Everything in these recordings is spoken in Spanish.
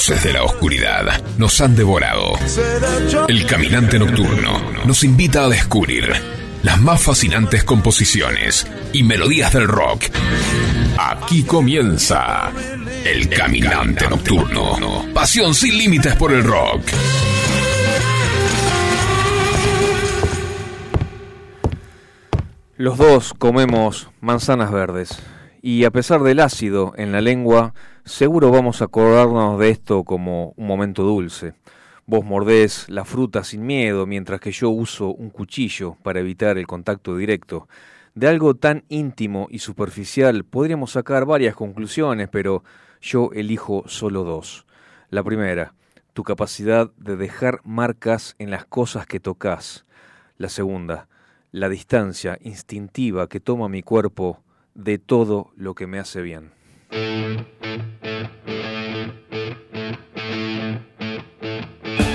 fauces de la oscuridad nos han devorado. El caminante nocturno nos invita a descubrir las más fascinantes composiciones y melodías del rock. Aquí comienza El Caminante Nocturno. Pasión sin límites por el rock. Los dos comemos manzanas verdes y a pesar del ácido en la lengua, seguro vamos a acordarnos de esto como un momento dulce. Vos mordés la fruta sin miedo mientras que yo uso un cuchillo para evitar el contacto directo. De algo tan íntimo y superficial podríamos sacar varias conclusiones, pero yo elijo solo dos. La primera, tu capacidad de dejar marcas en las cosas que tocas. La segunda, la distancia instintiva que toma mi cuerpo de todo lo que me hace bien. Thank you.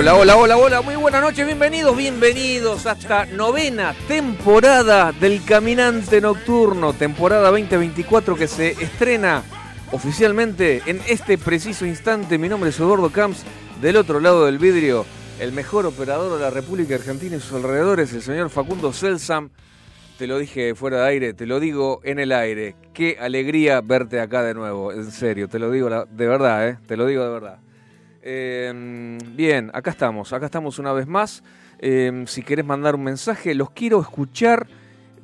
Hola, hola, hola, hola, muy buenas noches, bienvenidos, bienvenidos a esta novena temporada del Caminante Nocturno, temporada 2024 que se estrena oficialmente en este preciso instante. Mi nombre es Eduardo Camps, del otro lado del vidrio, el mejor operador de la República Argentina y sus alrededores, el señor Facundo Celsam. Te lo dije fuera de aire, te lo digo en el aire. Qué alegría verte acá de nuevo, en serio, te lo digo de verdad, ¿eh? te lo digo de verdad. Em, bien, acá estamos, acá estamos una vez más. Em, si querés mandar un mensaje, los quiero escuchar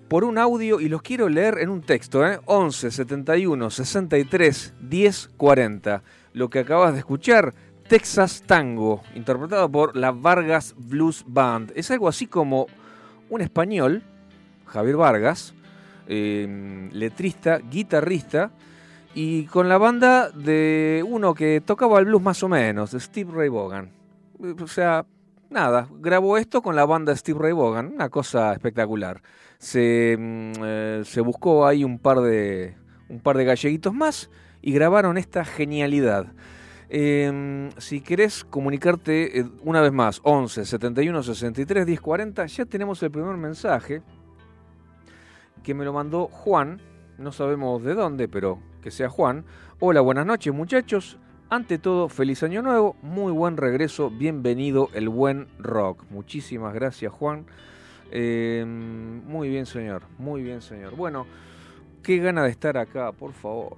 por un audio y los quiero leer en un texto, ¿eh? 11 71 63 10 40. Lo que acabas de escuchar, Texas Tango, interpretado por la Vargas Blues Band. Es algo así como un español, Javier Vargas, em, letrista, guitarrista, y con la banda de uno que tocaba el blues más o menos, Steve Ray Vaughan. O sea, nada, grabó esto con la banda Steve Ray Vaughan, una cosa espectacular. Se, mm, eh, se buscó ahí un par de un par de galleguitos más y grabaron esta genialidad. Em, si querés comunicarte eh, una vez más, 11 71 63 10 40, ya tenemos el primer mensaje que me lo mandó Juan, no sabemos de dónde, pero que sea Juan. Hola, buenas noches muchachos. Ante todo, feliz año nuevo, muy buen regreso, bienvenido el buen rock. Muchísimas gracias Juan. Em, muy bien señor, muy bien señor. Bueno, qué gana de estar acá, por favor.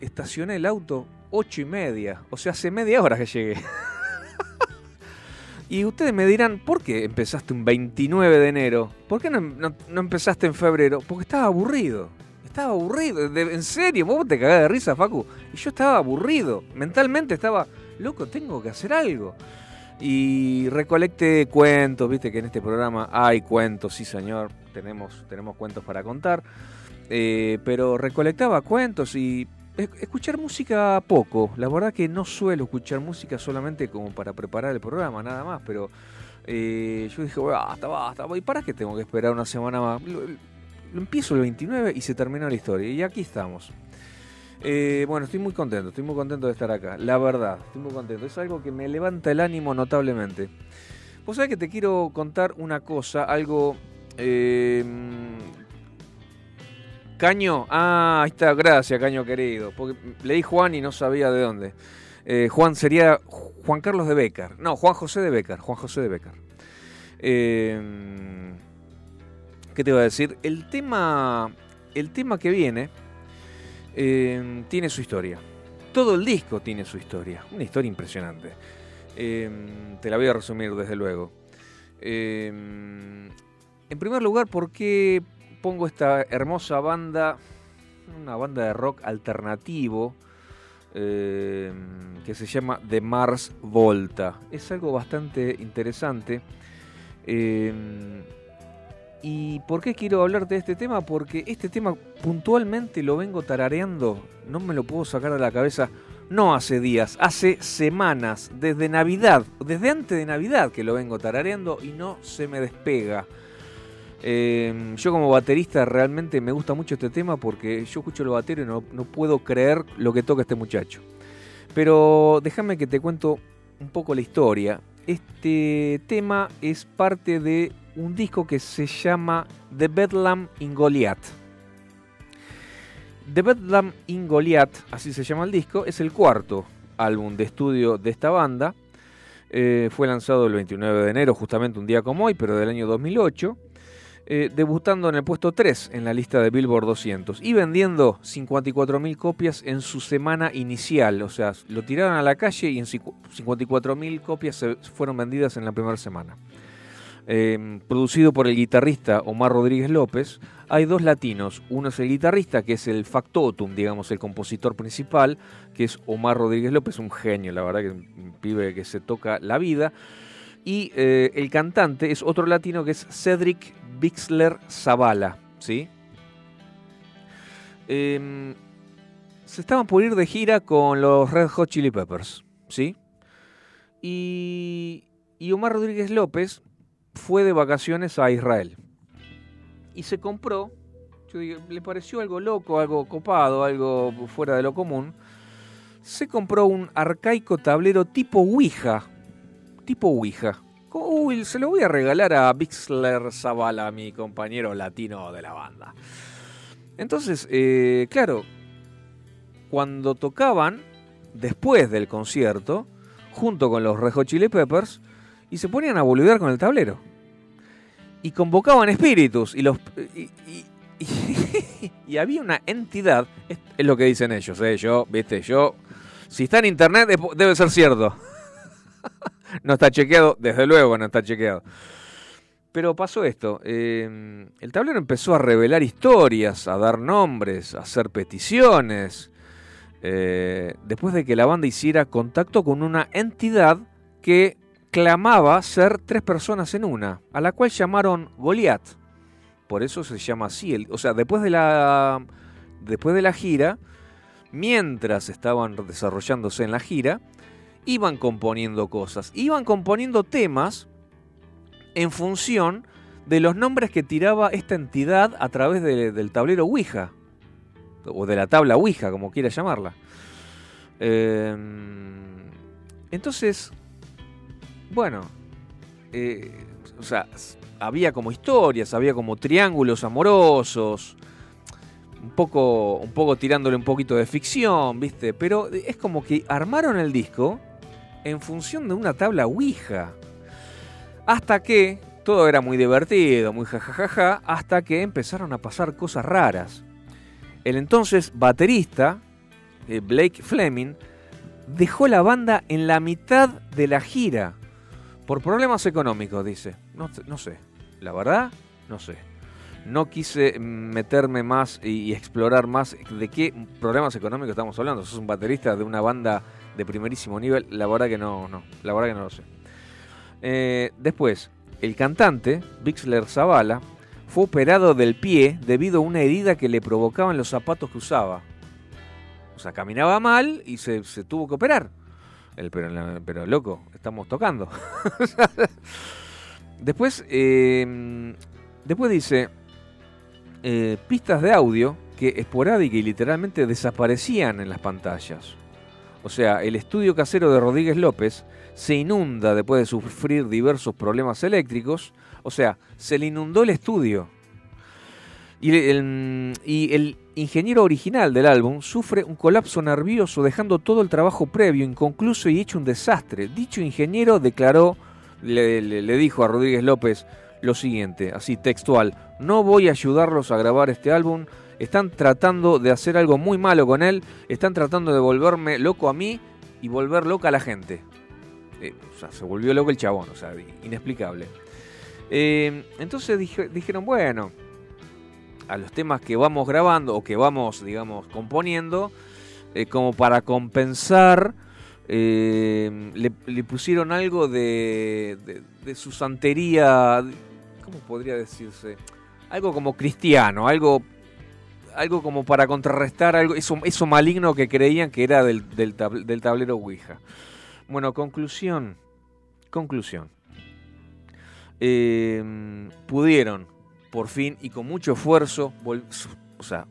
Estacioné el auto ocho y media. O sea, hace media hora que llegué. y ustedes me dirán, ¿por qué empezaste un 29 de enero? ¿Por qué no, empezaste en febrero? Porque estaba aburrido. Estaba aburrido. en serio, vos te cagás de risa, Facu. Y yo estaba aburrido. Mentalmente estaba, loco, tengo que hacer algo. Y recolecté cuentos, viste que en este programa hay cuentos, sí señor, tenemos, tenemos cuentos para contar. Eh, pero recolectaba cuentos y escuchar música poco. La verdad que no suelo escuchar música solamente como para preparar el programa, nada más. Pero eh, yo dije, basta, basta. ¿Y para qué tengo que esperar una semana más? Lo, empiezo el 29 y se termina la historia. Y aquí estamos. Eh, bueno, estoy muy contento, estoy muy contento de estar acá. La verdad, estoy muy contento. Es algo que me levanta el ánimo notablemente. Vos sabés que te quiero contar una cosa, algo eh, Caño, ah, ahí está, gracias, Caño querido. Porque leí Juan y no sabía de dónde. Eh, Juan sería Juan Carlos de Becar. No, Juan José de Becar. Juan José de Becar. Eh, ¿Qué te iba a decir? El tema, el tema que viene eh, tiene su historia. Todo el disco tiene su historia. Una historia impresionante. te la voy a resumir desde luego. en primer lugar, porque pongo esta hermosa banda, una banda de rock alternativo que se llama The Mars Volta. Es algo bastante interesante. ¿Y por qué quiero hablar de este tema? Porque este tema puntualmente lo vengo tarareando, no me lo puedo sacar de la cabeza, no hace días, hace semanas, desde Navidad, desde antes de Navidad que lo vengo tarareando y no se me despega. Eh, yo como baterista realmente me gusta mucho este tema porque yo escucho el batero y no, puedo creer lo que toca este muchacho. Pero déjame que te cuento un poco la historia. Este tema es parte de un disco que se llama The Bedlam in Goliath. The Bedlam in Goliath, así se llama el disco, es el cuarto álbum de estudio de esta banda. Eh, fue lanzado el 29 de enero, justamente un día como hoy, pero del año 2008. Eh, debutando en el puesto 3 en la lista de Billboard 200 y vendiendo 54.000 copias en su semana inicial. O sea, lo tiraron a la calle y en 54.000 copias se fueron vendidas en la primera semana. Em, producido por el guitarrista Omar Rodríguez López, hay dos latinos. Uno es el guitarrista, que es el factotum, digamos, el compositor principal, que es Omar Rodríguez López, un genio, la verdad que un pibe que se toca la vida. Y eh, el cantante es otro latino que es Cedric Bixler Zavala, ¿sí? Em, se estaban por ir de gira con los Red Hot Chili Peppers, ¿sí? Y, y Omar Rodríguez López fue de vacaciones a Israel. Y se compró, le pareció algo loco, algo copado, algo fuera de lo común. Se compró un arcaico tablero tipo Ouija. Tipo Ouija. Uy, se lo voy a regalar a Bixler Zavala, mi compañero latino de la banda. Entonces, eh, claro, cuando tocaban, después del concierto, junto con los Rejo Chili Peppers, y se ponían a boludear con el tablero. Y convocaban espíritus, y los... Y, había una entidad, es, lo que dicen ellos, ¿eh? yo, viste, yo, si está en internet debe ser cierto. no está chequeado, desde luego no está chequeado. Pero pasó esto, eh, el tablero empezó a revelar historias, a dar nombres, a hacer peticiones, eh, después de que la banda hiciera contacto con una entidad que clamaba ser tres personas en una, a la cual llamaron Goliath. Por eso se llama así. o sea, después de la, después de la gira, mientras estaban desarrollándose en la gira, iban componiendo cosas, iban componiendo temas en función de los nombres que tiraba esta entidad a través del tablero Ouija, o de la tabla Ouija, como quiera llamarla. Em, entonces, bueno, eh, o sea, había como historias, había como triángulos amorosos, un poco, un poco tirándole un poquito de ficción, ¿viste? Pero es como que armaron el disco en función de una tabla Ouija. Hasta que todo era muy divertido, muy jajajaja, hasta que empezaron a pasar cosas raras. El entonces baterista, eh, Blake Fleming, dejó la banda en la mitad de la gira. Por problemas económicos, dice. No, sé. La verdad, no sé. No quise meterme más y, explorar más de qué problemas económicos estamos hablando. Sos un baterista de una banda de primerísimo nivel. La verdad que no, no. La verdad que no lo sé. Eh, después, el cantante, Bixler Zavala, fue operado del pie debido a una herida que le provocaban los zapatos que usaba. O sea, caminaba mal y se, tuvo que operar. El, pero, loco, estamos tocando. después, em, después dice, eh, pistas de audio que esporádica y literalmente desaparecían en las pantallas. O sea, el estudio casero de Rodríguez López se inunda después de sufrir diversos problemas eléctricos. O sea, se le inundó el estudio. Y el, ingeniero original del álbum sufre un colapso nervioso dejando todo el trabajo previo inconcluso y hecho un desastre. Dicho ingeniero declaró, le, dijo a Rodríguez López lo siguiente, así textual, no voy a ayudarlos a grabar este álbum, están tratando de hacer algo muy malo con él, están tratando de volverme loco a mí y volver loca a la gente. Eh, se volvió loco el chabón, o sea, inexplicable. Eh, entonces dijeron, bueno, a los temas que vamos grabando o que vamos, digamos, componiendo, eh, como para compensar, eh, le, pusieron algo de, de, su santería, ¿cómo podría decirse? Algo como cristiano, algo, algo como para contrarrestar algo, eso, eso maligno que creían que era del, del, tablero Ouija. Bueno, conclusión, conclusión. Eh, pudieron por fin y con mucho esfuerzo, o sea,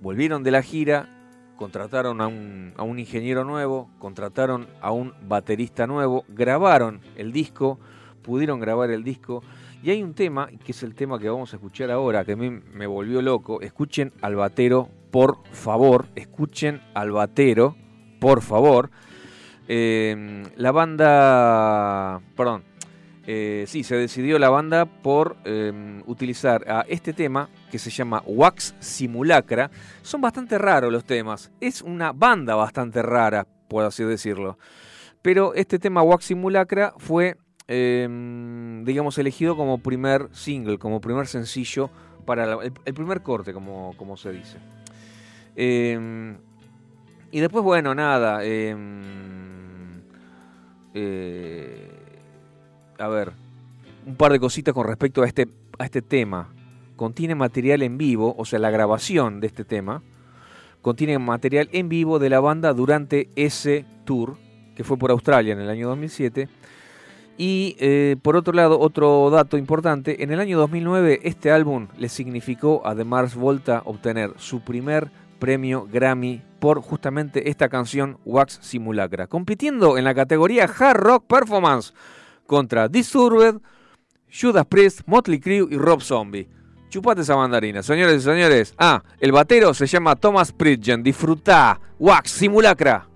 volvieron de la gira, contrataron a un, a un ingeniero nuevo, contrataron a un baterista nuevo, grabaron el disco, pudieron grabar el disco. Y hay un tema, que es el tema que vamos a escuchar ahora, que a mí me volvió loco. Escuchen al batero, por favor. Escuchen al batero, por favor. Eh, la banda, perdón, eh, sí, se decidió la banda por em, utilizar a este tema que se llama Wax Simulacra. Son bastante raros los temas. Es una banda bastante rara, por así decirlo. Pero este tema Wax Simulacra fue, em, digamos, elegido como primer single, como primer sencillo para el, primer corte, como, como se dice. Em, y después, bueno, nada. Eh, a ver, un par de cositas con respecto a este, a este tema. Contiene material en vivo, o sea, la grabación de este tema. Contiene material en vivo de la banda durante ese tour, que fue por Australia en el año 2007. Y eh, por otro lado, otro dato importante, en el año 2009 este álbum le significó a The Mars Volta obtener su primer premio Grammy por justamente esta canción Wax Simulacra, compitiendo en la categoría Hard Rock Performance contra Disturbed, Judas Priest, Motley Crue y Rob Zombie. Chupate esa mandarina, señores y señores. Ah, el batero se llama Thomas Pridgen. Disfruta. Wax, simulacra.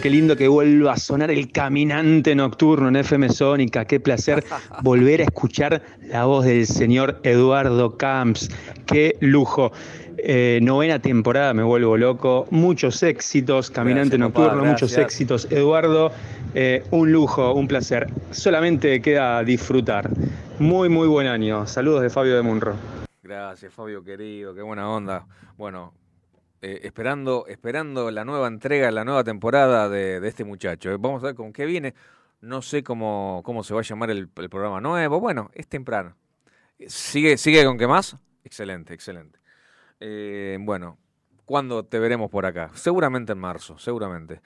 Lindo, qué lindo que vuelva a sonar el caminante nocturno en FM Sónica. Qué placer volver a escuchar la voz del señor Eduardo Camps. Qué lujo. Eh, novena temporada, me vuelvo loco. Muchos éxitos, Caminante Gracias, papá, Nocturno, muchos éxitos. Eduardo, eh, un lujo, un placer. Solamente queda disfrutar. Muy, muy buen año. Saludos de Fabio de Munro. Gracias, Fabio querido, qué buena onda. Bueno, eh, esperando, esperando la nueva entrega, la nueva temporada de, este muchacho. eh. Vamos a ver con qué viene. No sé cómo, cómo se va a llamar el, programa nuevo. Bueno, es temprano. ¿Sigue, ¿Sigue con qué más? Excelente, excelente. Eh, bueno, ¿cuándo te veremos por acá? Seguramente en marzo, seguramente.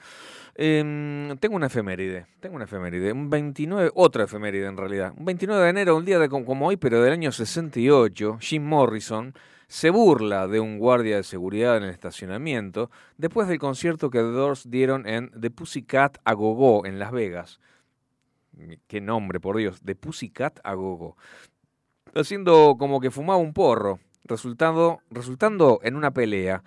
Em, tengo una efeméride, tengo una efeméride, un 29, otra efeméride en realidad. Un 29 de enero, un día de, como hoy, pero del año 68, Jim Morrison se burla de un guardia de seguridad en el estacionamiento después del concierto que The Doors dieron en The Pussycat a Go-Go en Las Vegas. Qué nombre, por Dios, The Pussycat a Go-Go. Haciendo como que fumaba un porro, resultando, resultando en una pelea.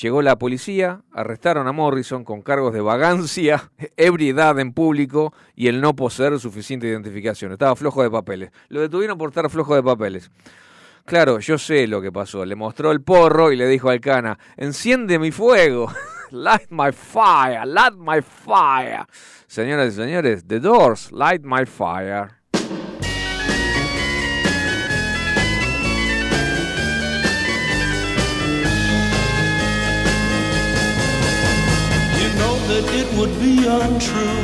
Llegó la policía, arrestaron a Morrison con cargos de vagancia, ebriedad en público y el no poseer suficiente identificación. Estaba flojo de papeles. Lo detuvieron por estar flojo de papeles. Claro, yo sé lo que pasó. Le mostró el porro y le dijo al cana, enciende mi fuego. light my fire, light my fire. Señoras y señores, The Doors, light my fire. That it would be untrue.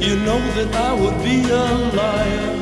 You know that I would be a liar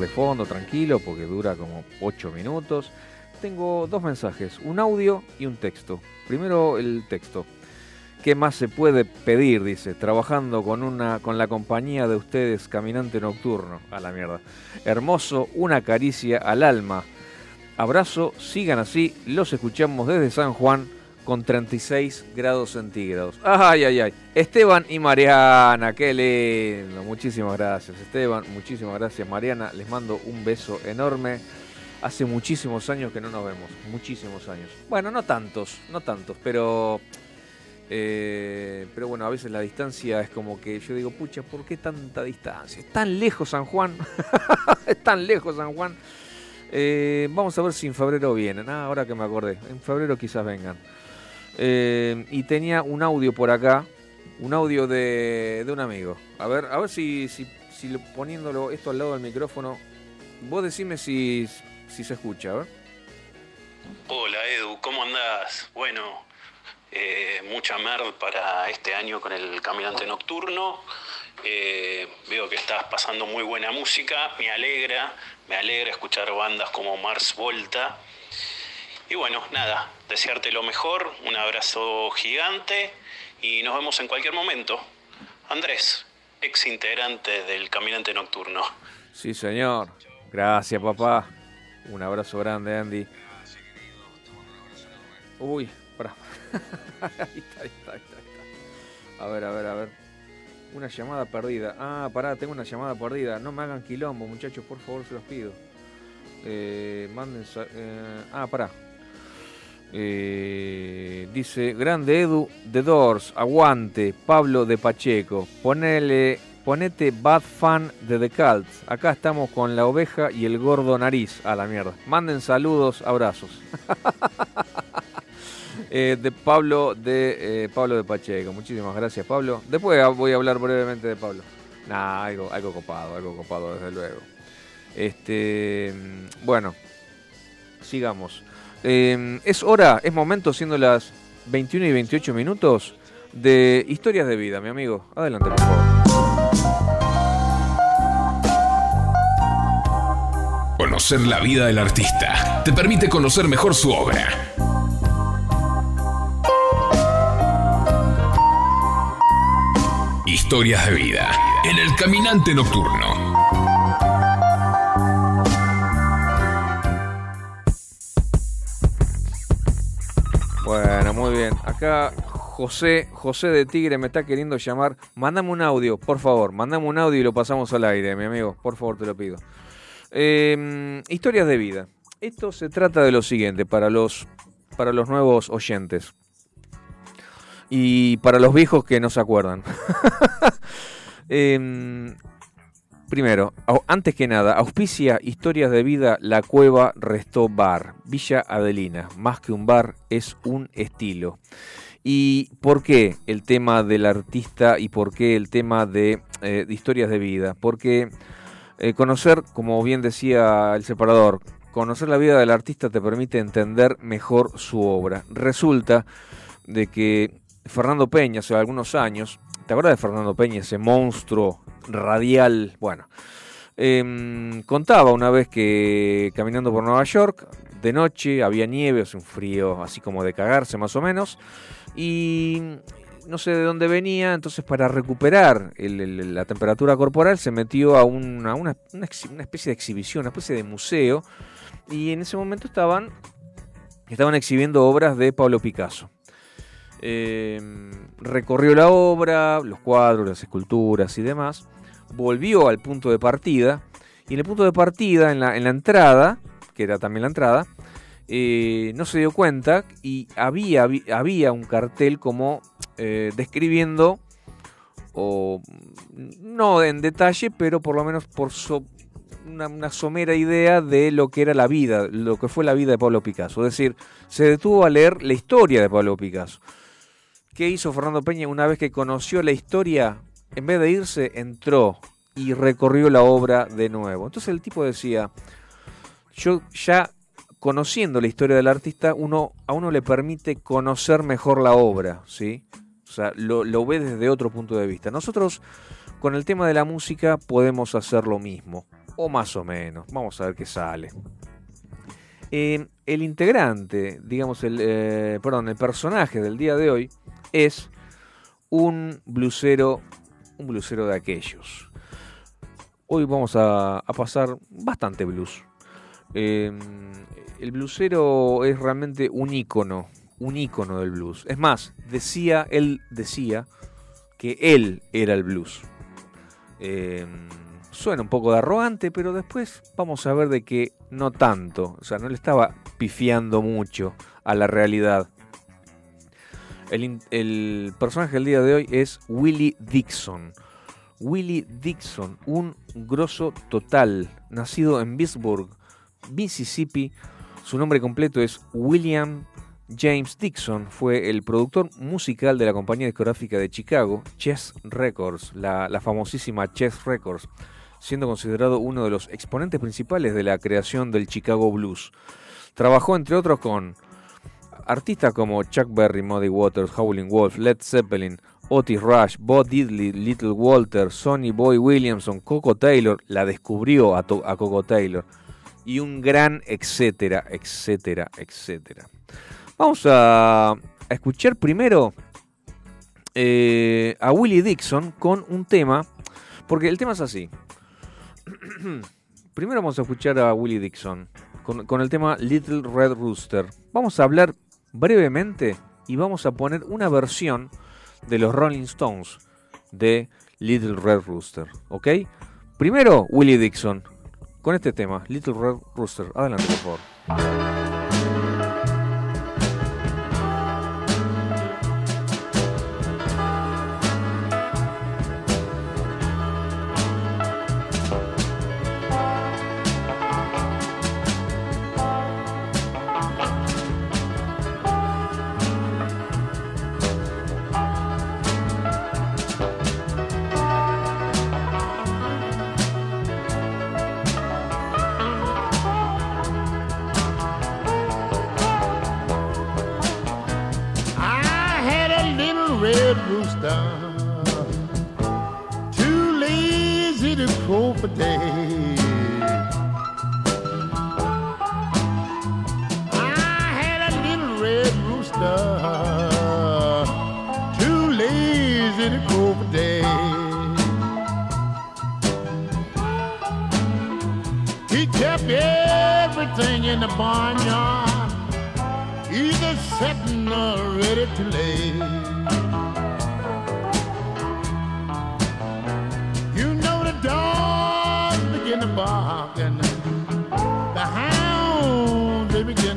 De fondo tranquilo porque dura como 8 minutos. Tengo dos mensajes, un audio y un texto. Primero el texto. ¿Qué más se puede pedir? Dice, trabajando con una con la compañía de ustedes, caminante nocturno. A la mierda. Hermoso, una caricia al alma. Abrazo, sigan así, los escuchamos desde San Juan con 36 grados centígrados. Ay, ay, ay. Esteban y Mariana, qué lindo. Muchísimas gracias, Esteban. Muchísimas gracias, Mariana. Les mando un beso enorme. Hace muchísimos años que no nos vemos. Muchísimos años. Bueno, no tantos, no tantos, pero. eh, pero bueno, a veces la distancia es como que yo digo, pucha, ¿por qué tanta distancia? Es tan lejos San Juan. es tan lejos San Juan. Eh, vamos a ver si en febrero vienen. Ah, ahora que me acordé. En febrero quizás vengan. Eh, y tenía un audio por acá. Un audio de, de un amigo. A ver, a ver si, si, si lo- poniéndolo esto al lado del micrófono. Vos decime si, si se escucha, ver. Hola Edu, ¿cómo andás? Bueno, eh, mucha merd para este año con el Caminante Nocturno. Eh, veo que estás pasando muy buena música, me alegra, me alegra escuchar bandas como Mars Volta. Y bueno, nada, desearte lo mejor, un abrazo gigante y nos vemos en cualquier momento. Andrés, ex integrante del Caminante Nocturno. Sí, señor. Gracias, papá. Un abrazo grande, Andy. Uy, pará. ahí está, ahí está, ahí está. A ver, a ver, a ver. Una llamada perdida. Ah, pará, tengo una llamada perdida. No me hagan quilombo, muchachos, por favor, se los pido. Eh, manden. eh, ah, pará. Eh, dice, grande Edu, The Doors, aguante, Pablo de Pacheco, ponele, ponete Bad Fan de The Cult. Acá estamos con la oveja y el gordo nariz, a la mierda. Manden saludos, abrazos. Eh, de Pablo de eh, Pablo de Pacheco, muchísimas gracias Pablo. Después voy a hablar brevemente de Pablo. Nah, algo, algo copado, algo copado desde luego. Este, mm, bueno, sigamos. Eh, es hora, es momento, siendo las 21 y 28 minutos, de historias de vida, mi amigo. Adelante, por favor. Conocer la vida del artista te permite conocer mejor su obra. Historias de vida en el caminante nocturno. Bueno, muy bien. Acá José, José de Tigre me está queriendo llamar. Mándame un audio, por favor. Mándame un audio y lo pasamos al aire, mi amigo. Por favor, te lo pido. Eh, historias de vida. Esto se trata de lo siguiente para los, para los nuevos oyentes. Y para los viejos que no se acuerdan. Em, Primero, antes que nada, auspicia Historias de Vida La Cueva Restó Bar, Villa Adelina. Más que un bar, es un estilo. ¿Y por qué el tema del artista y por qué el tema de, eh, de historias de vida? Porque eh, conocer, como bien decía el separador, conocer la vida del artista te permite entender mejor su obra. Resulta de que Fernando Peña, hace algunos años, ¿te acuerdas de Fernando Peña, ese monstruo radial? Bueno, em, contaba una vez que caminando por Nueva York, de noche había nieve, hace un frío así como de cagarse más o menos, y no sé de dónde venía, entonces para recuperar la temperatura corporal se metió a una especie de exhibición, una especie de museo, y en ese momento estaban, estaban exhibiendo obras de Pablo Picasso. Eh, recorrió la obra, los cuadros, las esculturas y demás, volvió al punto de partida, y en el punto de partida, en la, en la entrada, que era también la entrada, eh, no se dio cuenta y había, había un cartel como eh, describiendo, o no en detalle, pero por lo menos por so- una somera idea de lo que era la vida, lo que fue la vida de Pablo Picasso. Es decir, se detuvo a leer la historia de Pablo Picasso. ¿Qué hizo Fernando Peña una vez que conoció la historia? En vez de irse, entró y recorrió la obra de nuevo. Entonces el tipo decía, yo ya conociendo la historia del artista, uno, a uno le permite conocer mejor la obra, ¿sí? O sea, lo, lo ve desde otro punto de vista. Nosotros, con el tema de la música podemos hacer lo mismo, o más o menos. Vamos a ver qué sale. Eh, el integrante, digamos, el, eh, perdón, el personaje del día de hoy es un blusero, un blusero de aquellos. Hoy vamos a, pasar bastante blues. Eh, el blusero es realmente un ícono, un ícono del blues. Es más, decía, él decía que él era el blues. Eh, suena un poco de arrogante, pero después vamos a ver de que no tanto. O sea, no le estaba pifiando mucho a la realidad. El, personaje del día de hoy es Willie Dixon. Willie Dixon, un grosso total, nacido en Pittsburgh, Mississippi. Su nombre completo es William James Dixon. Fue el productor musical de la compañía discográfica de Chicago, Chess Records, la famosísima Chess Records, siendo considerado uno de los exponentes principales de la creación del Chicago Blues. Trabajó entre otros con artistas como Chuck Berry, Muddy Waters, Howlin' Wolf, Led Zeppelin, Otis Rush, Bo Diddley, Little Walter, Sonny Boy Williamson, Coco Taylor, la descubrió a, Coco Taylor, y un gran etcétera, etcétera, etcétera. Vamos a, escuchar primero eh, a Willie Dixon con un tema, porque el tema es así. primero vamos a escuchar a Willie Dixon con el tema Little Red Rooster. Vamos a hablar brevemente y vamos a poner una versión de los Rolling Stones de Little Red Rooster, ¿ok? Primero Willie Dixon con este tema, Little Red Rooster. Adelante, por favor.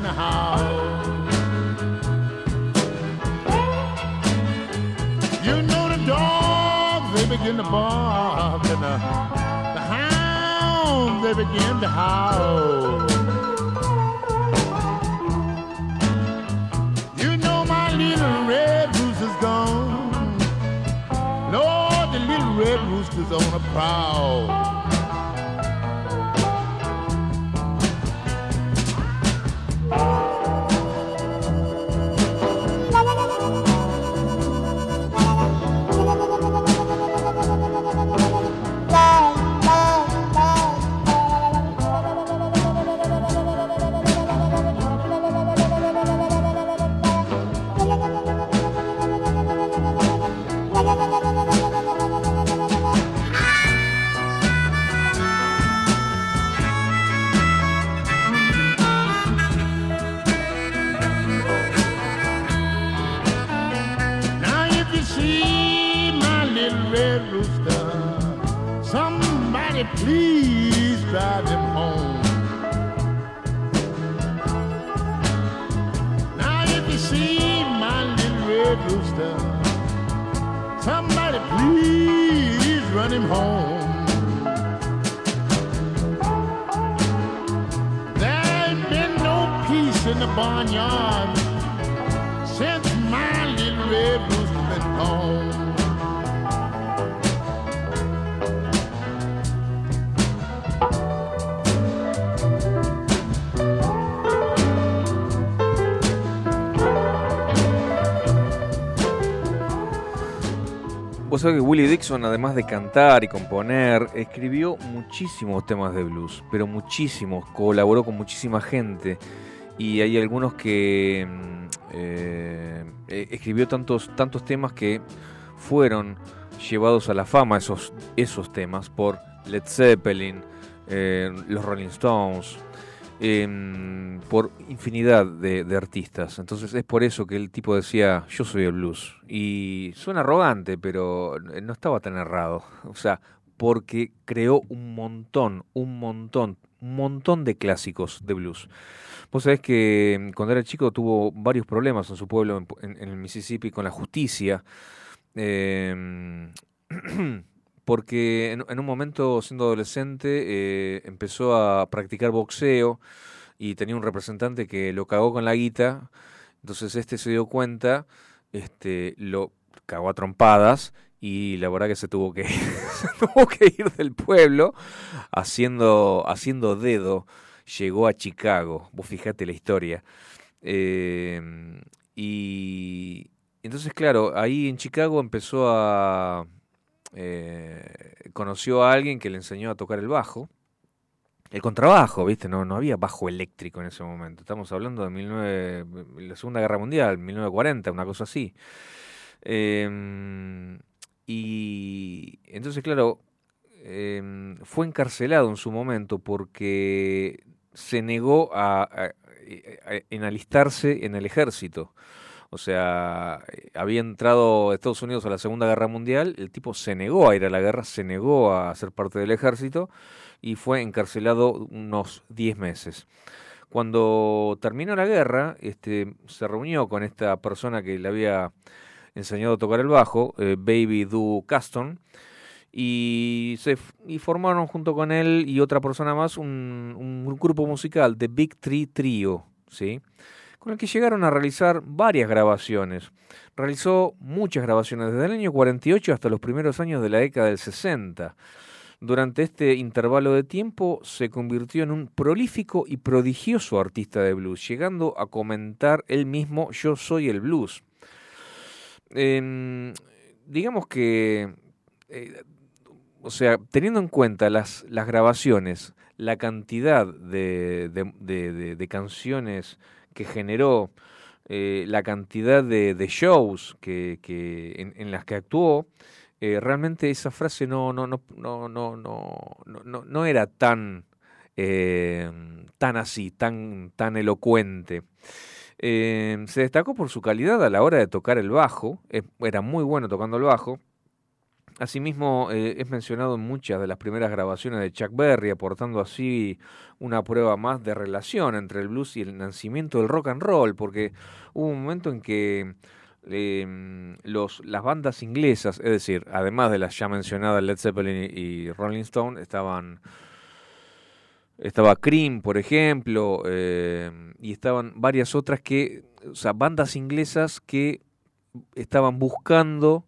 They begin. You know the dogs they begin to bark and the, the hounds they begin to howl. You know my little red rooster's gone. Lord, the little red rooster's on a prowl. Please drive him home. Now if you see my little red rooster, somebody please run him home. There ain't been no peace in the barnyard Que Willie Dixon, además de cantar y componer, escribió muchísimos temas de blues, pero muchísimos, colaboró con muchísima gente. Y hay algunos que mm, eh, eh, escribió tantos, tantos temas que fueron llevados a la fama, esos, esos temas, por Led Zeppelin, eh, los Rolling Stones, em, por infinidad de, artistas. Entonces es por eso que el tipo decía, yo soy el blues. Y suena arrogante, pero no estaba tan errado. O sea, porque creó un montón, un montón, un montón de clásicos de blues. Vos sabés que mm, cuando era chico tuvo varios problemas en su pueblo, en el Mississippi, con la justicia. Eh, porque en, un momento, siendo adolescente, eh, empezó a practicar boxeo y tenía un representante que lo cagó con la guita. Entonces este se dio cuenta, este, lo cagó a trompadas y la verdad que se tuvo que, se tuvo que ir del pueblo haciendo, haciendo dedo. Llegó a Chicago, vos fijate la historia. Eh, y entonces, claro, ahí en Chicago empezó a... eh, conoció a alguien que le enseñó a tocar el bajo. El contrabajo, ¿viste? No, no había bajo eléctrico en ese momento. Estamos hablando de 19, la Segunda Guerra Mundial, 1940, una cosa así. Eh, y entonces, claro, eh, fue encarcelado en su momento porque se negó a, a- a- en alistarse en el ejército. O sea, eh, había entrado Estados Unidos a la Segunda Guerra Mundial, el tipo se negó a ir a la guerra, se negó a ser parte del ejército y fue encarcelado unos 10 meses. Cuando terminó la guerra, este, se reunió con esta persona que le había enseñado a tocar el bajo, eh, Baby Du Caston, y, se, y formaron junto con él y otra persona más un, un grupo musical, The Big Tree Trio. Con el que llegaron a realizar varias grabaciones. Realizó muchas grabaciones desde el año 48 hasta los primeros años de la década del 60. Durante este intervalo de tiempo se convirtió en un prolífico y prodigioso artista de blues, llegando a comentar él mismo Yo soy el blues. Em, digamos que, eh, o sea, teniendo en cuenta las, las grabaciones, la cantidad de, de- de- de- de canciones que generó, eh, la cantidad de, shows que, en, las que actuó, eh, realmente esa frase no, no, no, no, no, no, no, era tan, eh, tan así, tan, tan elocuente. Se destacó por su calidad a la hora de tocar el bajo, era muy bueno tocando el bajo. Asimismo, eh, es mencionado en muchas de las primeras grabaciones de Chuck Berry, aportando así una prueba más de relación entre el blues y el nacimiento del rock and roll, porque hubo un momento en que eh, los, las bandas inglesas, es decir, además de las ya mencionadas Led Zeppelin y, Rolling Stone, estaban estaba Cream, por ejemplo, eh, y estaban varias otras que, o sea, bandas inglesas que estaban buscando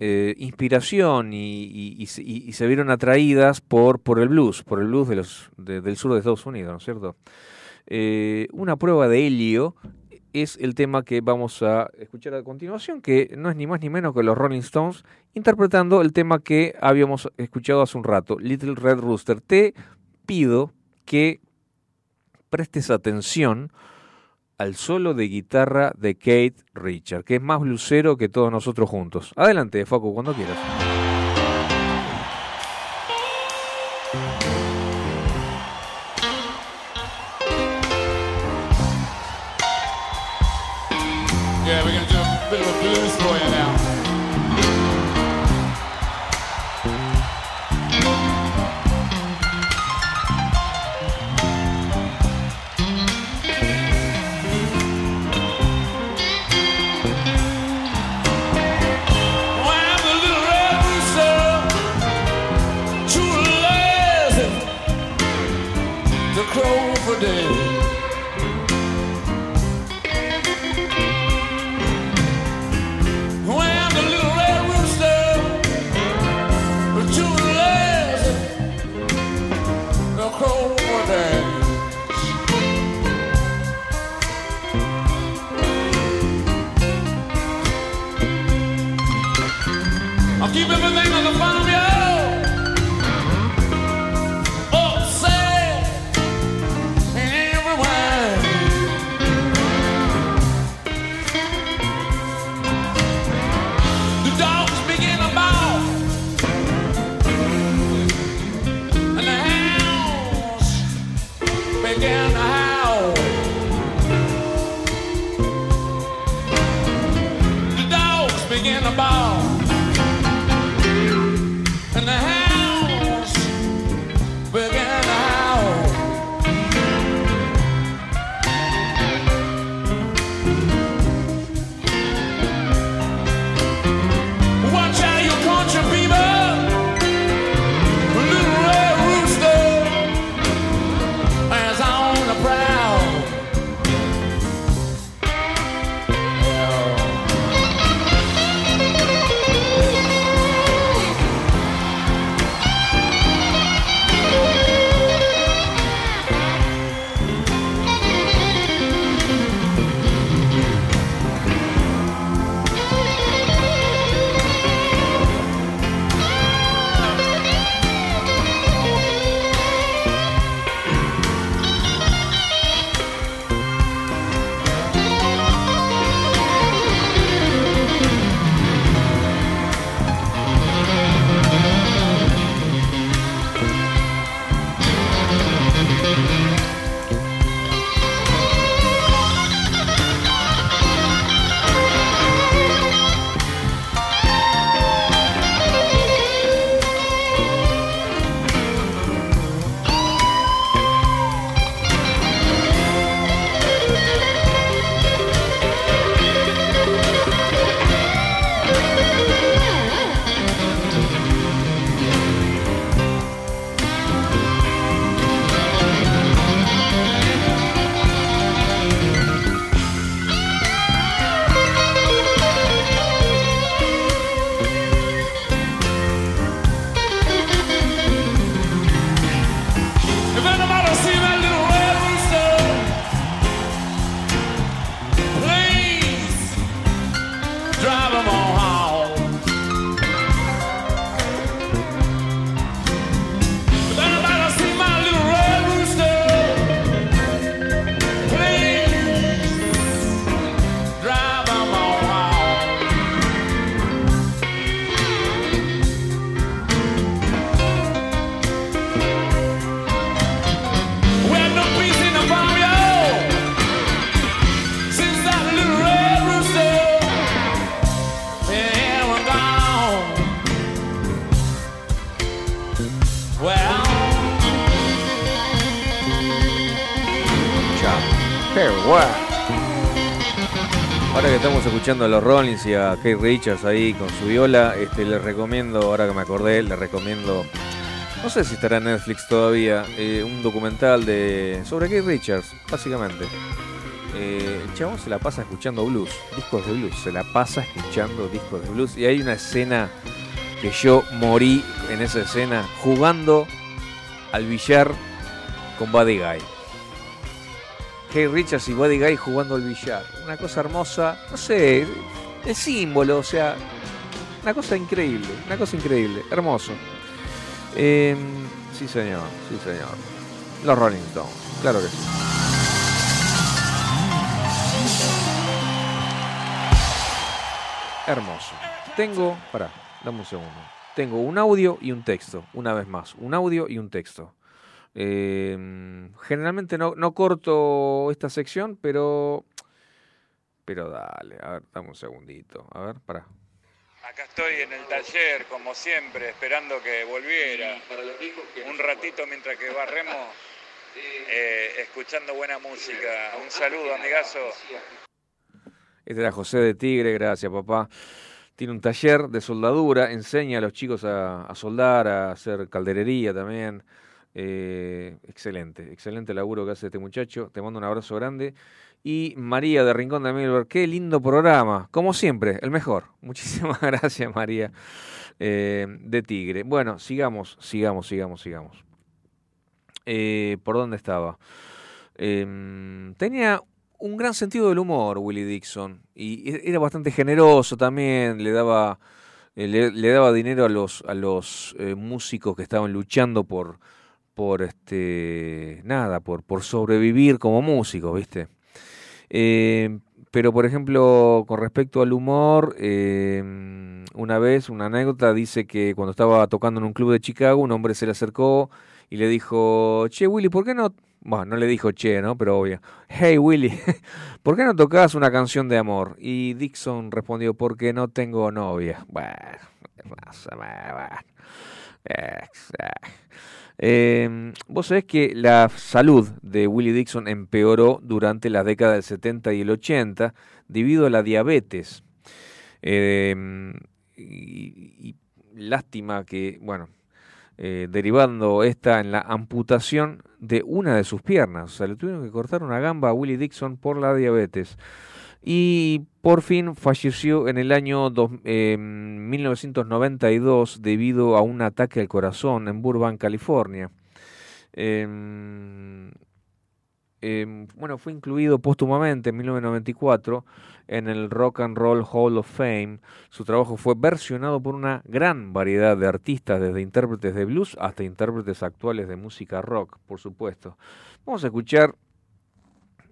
eh, inspiración y, se- vieron atraídas por, por el blues, por el blues del sur de Estados Unidos, ¿no es cierto? Eh, una prueba de helio es el tema que vamos a escuchar a continuación, que no es ni más ni menos que los Rolling Stones interpretando el tema que habíamos escuchado hace un rato, Little Red Rooster. Te pido que prestes atención al solo de guitarra de Kate Richard, que es más blusero que todos nosotros juntos. Adelante, Facu, cuando quieras. Escuchando a los Rollins y a Kate Richards ahí con su viola, este, les recomiendo, ahora que me acordé, les recomiendo, no sé si estará en Netflix todavía, eh, un documental de sobre Kate Richards, básicamente. Eh, el chabón se la pasa escuchando blues, discos de blues, se la pasa escuchando discos de blues. Y hay una escena que yo morí en esa escena jugando al billar con Buddy Guy. Kate Richards y Buddy Guy jugando al billar. Una cosa hermosa, no sé, el símbolo, o sea, una cosa increíble, una cosa increíble, hermoso. Eh, sí, señor, sí, señor. Los Rolling Stones, claro que sí. Hermoso. Tengo, pará, dame un segundo. Tengo un audio y un texto, una vez más. Un audio y un texto. Eh, generalmente no, no corto esta sección, pero. Pero dale, a ver, dame un segundito. A ver, pará. Acá estoy en el taller, como siempre, esperando que volviera. Un ratito mientras que barremos, eh, escuchando buena música. Un saludo, amigazo. Este era José de Tigre, gracias papá. Tiene un taller de soldadura, enseña a los chicos a, a soldar, a hacer calderería también. Eh, excelente, excelente laburo que hace este muchacho. Te mando un abrazo grande. Y María de Rincón de Milberg, qué lindo programa. Como siempre, el mejor. Muchísimas gracias, María eh, de Tigre. Bueno, sigamos, sigamos, sigamos, sigamos. Eh, ¿Por dónde estaba? Em, tenía un gran sentido del humor, Willie Dixon. Y e- era bastante generoso también, le daba le, daba dinero a los, a los músicos que estaban luchando por, por este, nada, por, por sobrevivir como músicos, ¿viste? Eh, pero, por ejemplo, con respecto al humor, eh, una vez, una anécdota, dice que cuando estaba tocando en un club de Chicago, un hombre se le acercó y le dijo, che, Willy, ¿por qué no...? Bueno, no le dijo che, ¿no? Pero obvio. Hey, Willy, ¿por qué no tocas una canción de amor? Y Dixon respondió, porque no tengo novia. Bueno. Eh, vos sabés que la salud de Willie Dixon empeoró durante la década del 70 y el 80 debido a la diabetes. Eh, y, lástima que, bueno, eh, derivando esta en la amputación de una de sus piernas. O sea, le tuvieron que cortar una gamba a Willie Dixon por la diabetes. Y por fin falleció en el año dos- eh, 1992 debido a un ataque al corazón en Burbank, California. Em, em, bueno, fue incluido póstumamente en 1994 en el Rock and Roll Hall of Fame. Su trabajo fue versionado por una gran variedad de artistas, desde intérpretes de blues hasta intérpretes actuales de música rock, por supuesto. Vamos a escuchar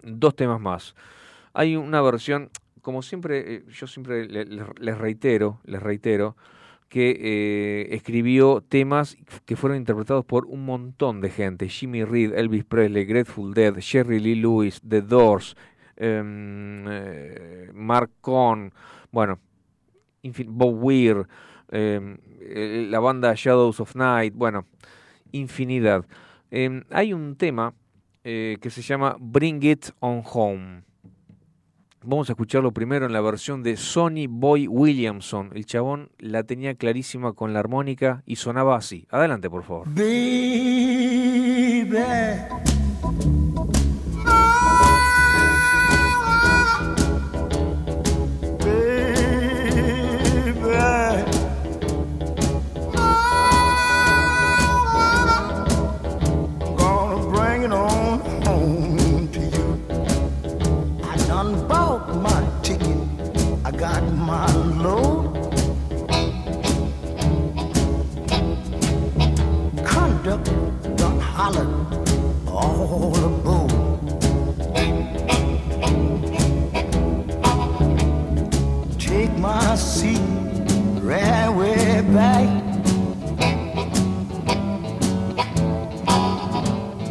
dos temas más. Hay una versión, como siempre, eh, yo siempre le- le- les reitero, les reitero, que eh, escribió temas que fueron interpretados por un montón de gente. Jimmy Reed, Elvis Presley, Grateful Dead, Jerry Lee Lewis, The Doors, em, eh, Mark Cohn, bueno, Bob Weir, em, la banda Shadows of Night, bueno, infinidad. Em, hay un tema que se llama Bring It On Home. Vamos a escucharlo primero en la versión de Sonny Boy Williamson. El chabón la tenía clarísima con la armónica y sonaba así. Adelante, por favor.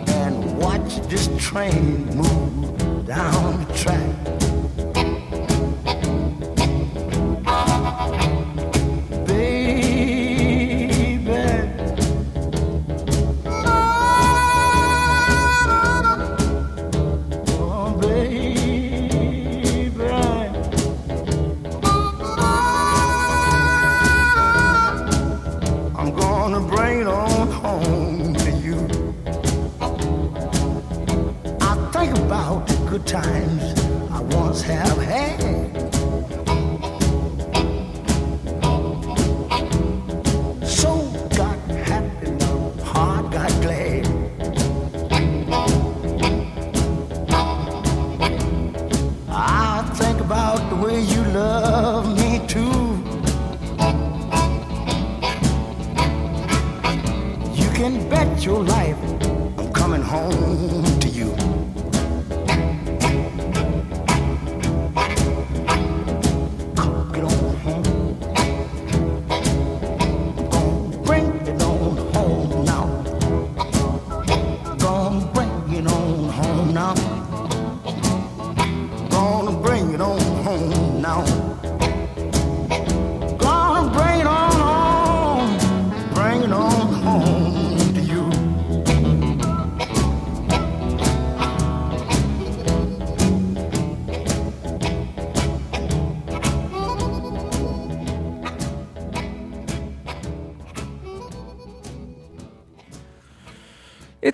And watch this train move down the track.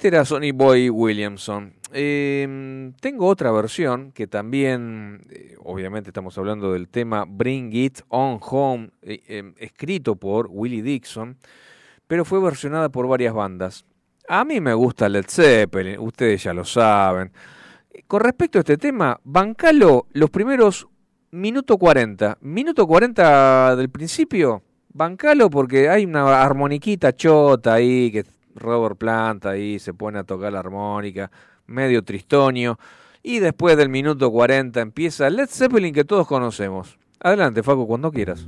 Este era Sonny Boy Williamson. Eh, tengo otra versión que también, eh, obviamente estamos hablando del tema Bring It On Home, eh, eh, escrito por Willie Dixon, pero fue versionada por varias bandas. A mí me gusta Led Zeppelin, ustedes ya lo saben. Con respecto a este tema, bancalo los primeros minuto 40. Minuto 40 del principio, bancalo porque hay una armoniquita chota ahí que Robert Planta ahí se pone a tocar la armónica, medio tristonio. Y después del minuto 40 empieza Led Zeppelin que todos conocemos. Adelante, Facu, cuando quieras.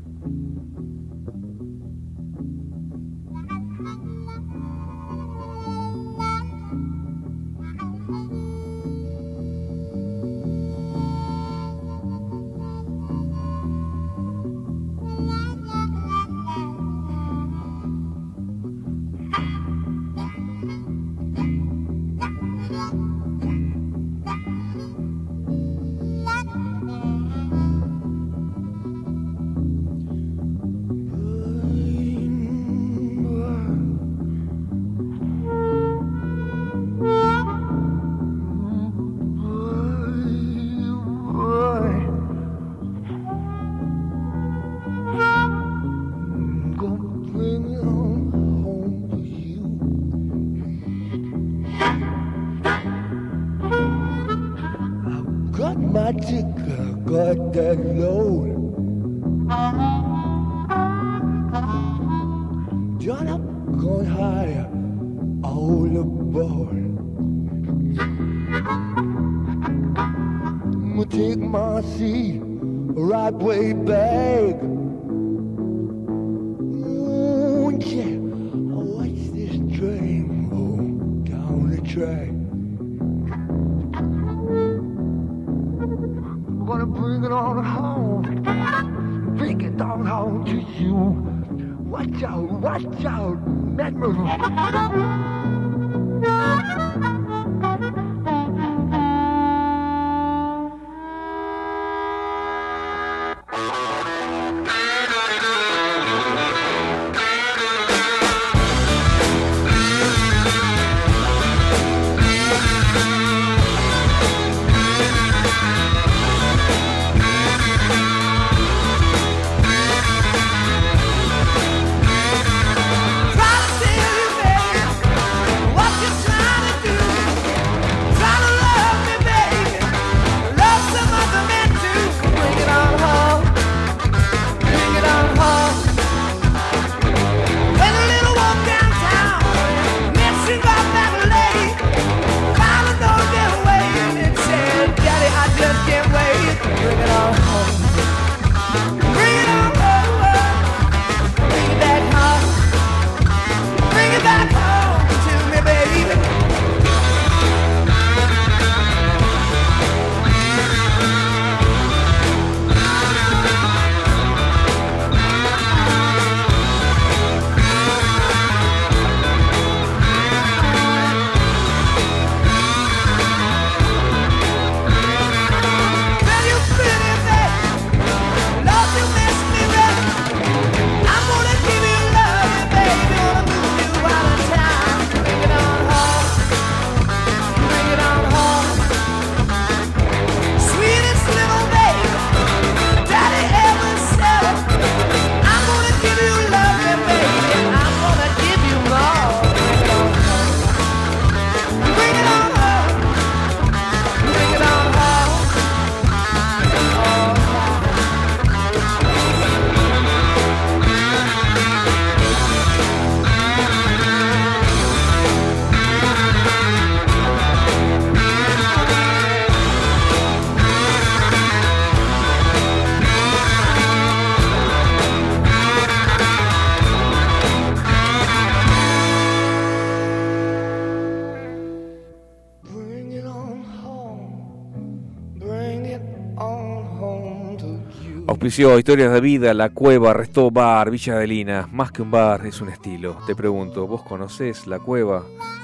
Historias de Vida, La Cueva, Restó Bar, Villa Adelina. Más que un bar, es un estilo. Te pregunto, ¿vos conocés La Cueva?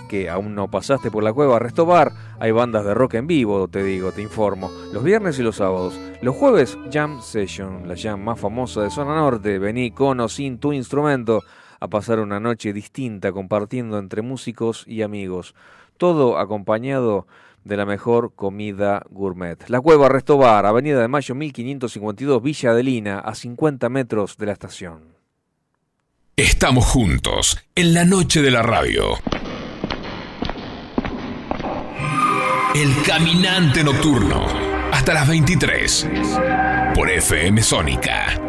Que aún no pasaste por La Cueva, Restó Bar. Hay bandas de rock en vivo, te digo, te informo. Los viernes y los sábados. Los jueves, Jam Session, la jam más famosa de Zona Norte. Vení con o sin tu instrumento a pasar una noche distinta compartiendo entre músicos y amigos. Todo acompañado de la mejor comida gourmet. La Cueva Restobar, Avenida de Mayo 1552, Villa Adelina, a 50 metros de la estación. Estamos juntos en la noche de la radio. El Caminante Nocturno, hasta las 23, por FM Sónica.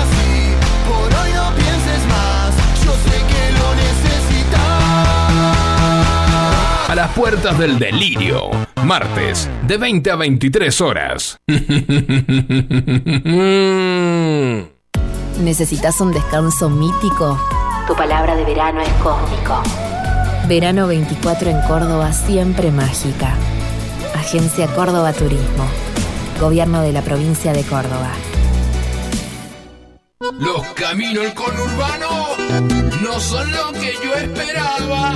A las puertas del delirio, martes, de 20 a 23 horas. ¿Necesitas un descanso mítico? Tu palabra de verano es cósmico. Verano 24 en Córdoba, siempre mágica. Agencia Córdoba Turismo. Gobierno de la provincia de Córdoba. Los caminos del conurbano no son lo que yo esperaba,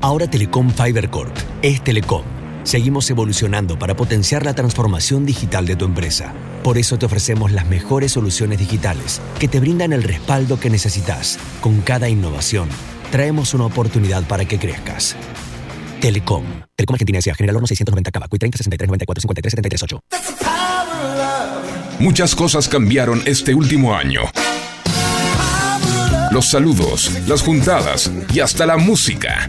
Ahora Telecom Fiber Corp es Telecom. Seguimos evolucionando para potenciar la transformación digital de tu empresa. Por eso te ofrecemos las mejores soluciones digitales que te brindan el respaldo que necesitas. Con cada innovación, traemos una oportunidad para que crezcas. Telecom. Telecom Argentina S.A. General Horno 690 Cava. 30 63 94 53 73 8. Muchas cosas cambiaron este último año. Los saludos, las juntadas y hasta la música.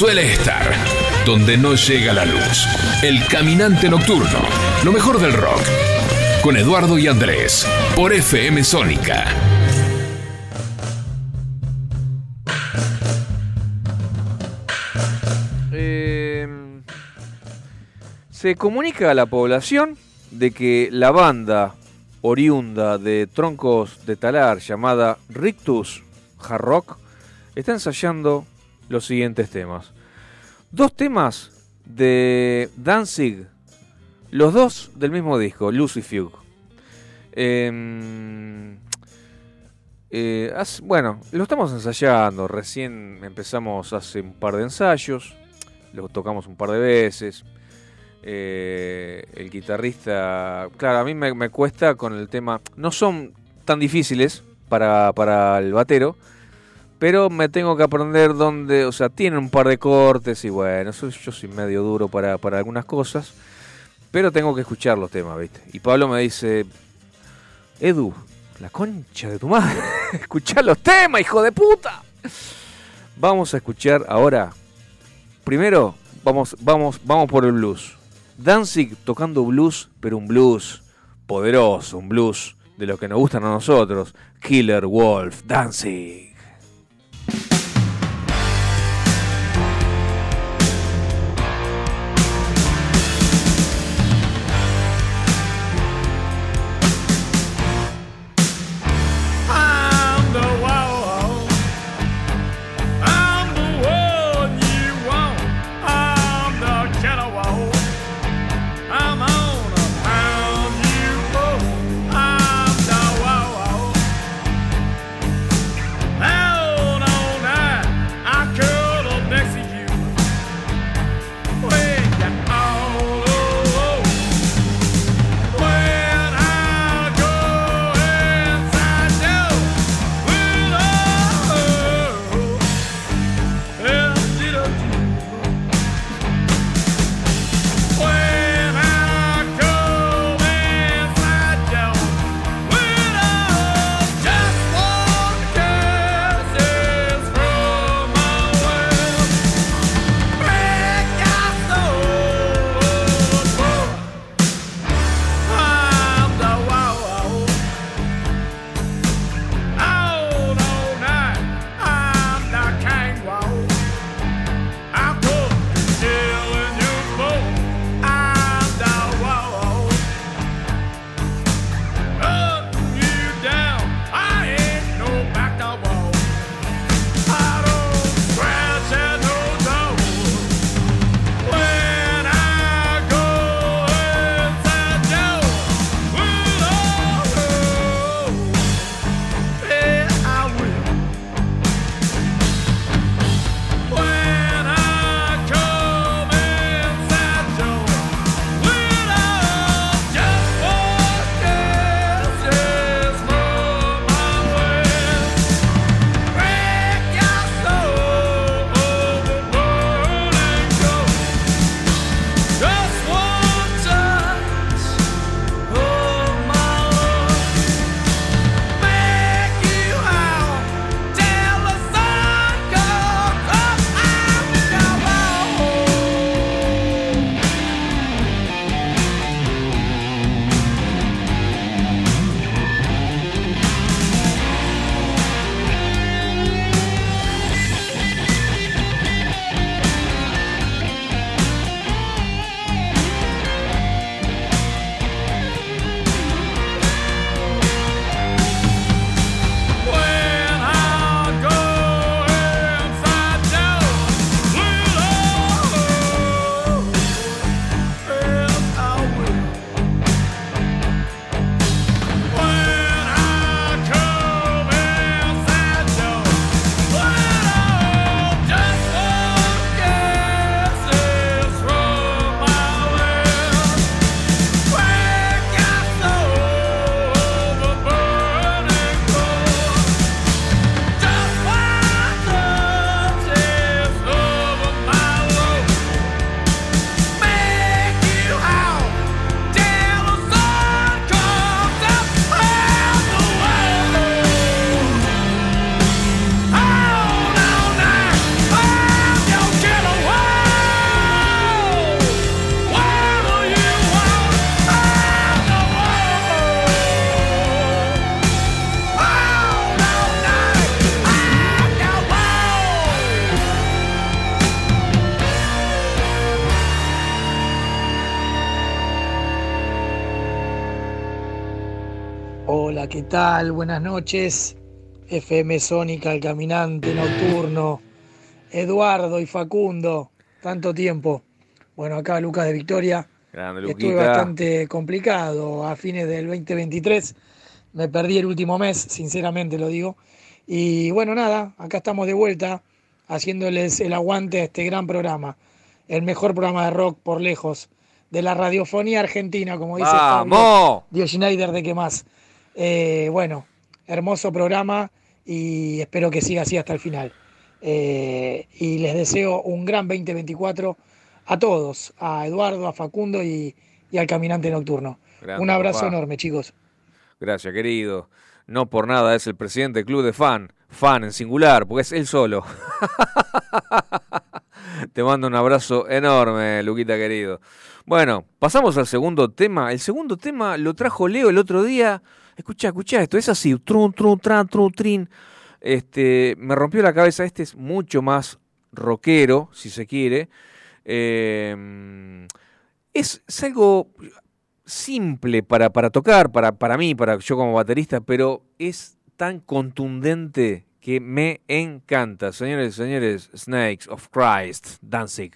Suele estar donde no llega la luz. El caminante nocturno. Lo mejor del rock. Con Eduardo y Andrés. Por FM Sónica. Eh, se comunica a la población de que la banda oriunda de troncos de talar llamada Rictus Hard Rock, está ensayando los siguientes temas. Dos temas de Danzig, los dos del mismo disco, Lucy Fugue. Em, eh, bueno, lo estamos ensayando, recién empezamos hace un par de ensayos, lo tocamos un par de veces. Eh, el guitarrista, claro, a mí me, me cuesta con el tema, no son tan difíciles para, para el batero, pero me tengo que aprender dónde, o sea, tienen un par de cortes y bueno, soy- yo soy medio duro para, para algunas cosas, pero tengo que escuchar los temas, ¿viste? Y Pablo me dice, Edu, la concha de tu madre, escuchá los temas, hijo de puta. Vamos a escuchar ahora, primero, vamos, vamos, vamos por el blues. Danzig tocando blues, pero un blues poderoso, un blues de lo que nos gustan a nosotros. Killer Wolf, Danzig. Tal? Buenas noches. FM Sónica, el caminante nocturno. Eduardo y Facundo, tanto tiempo. Bueno, acá Lucas de Victoria. Grande, Estuve bastante complicado a fines del 2023. Me perdí el último mes, sinceramente lo digo. Y bueno, nada, acá estamos de vuelta haciéndoles el aguante a este gran programa. El mejor programa de rock por lejos de la radiofonía argentina, como dice Dio Schneider de qué más. Eh, bueno, hermoso programa y espero que siga así hasta el final. Eh, y les deseo un gran 2024 a todos, a Eduardo, a Facundo y, y al caminante nocturno. Grande, un abrazo papá. enorme, chicos. Gracias, querido. No por nada es el presidente del club de fan. Fan en singular, porque es él solo. Te mando un abrazo enorme, Luquita querido. Bueno, pasamos al segundo tema. El segundo tema lo trajo Leo el otro día. Escucha, escucha esto, es así, trun, trun, tran, trun, trin. Este, me rompió la cabeza. Este es mucho más rockero, si se quiere. Es, es algo simple para, para tocar, para, para mí, para yo como baterista, pero es tan contundente que me encanta. Señores y señores, Snakes of Christ, Danzig.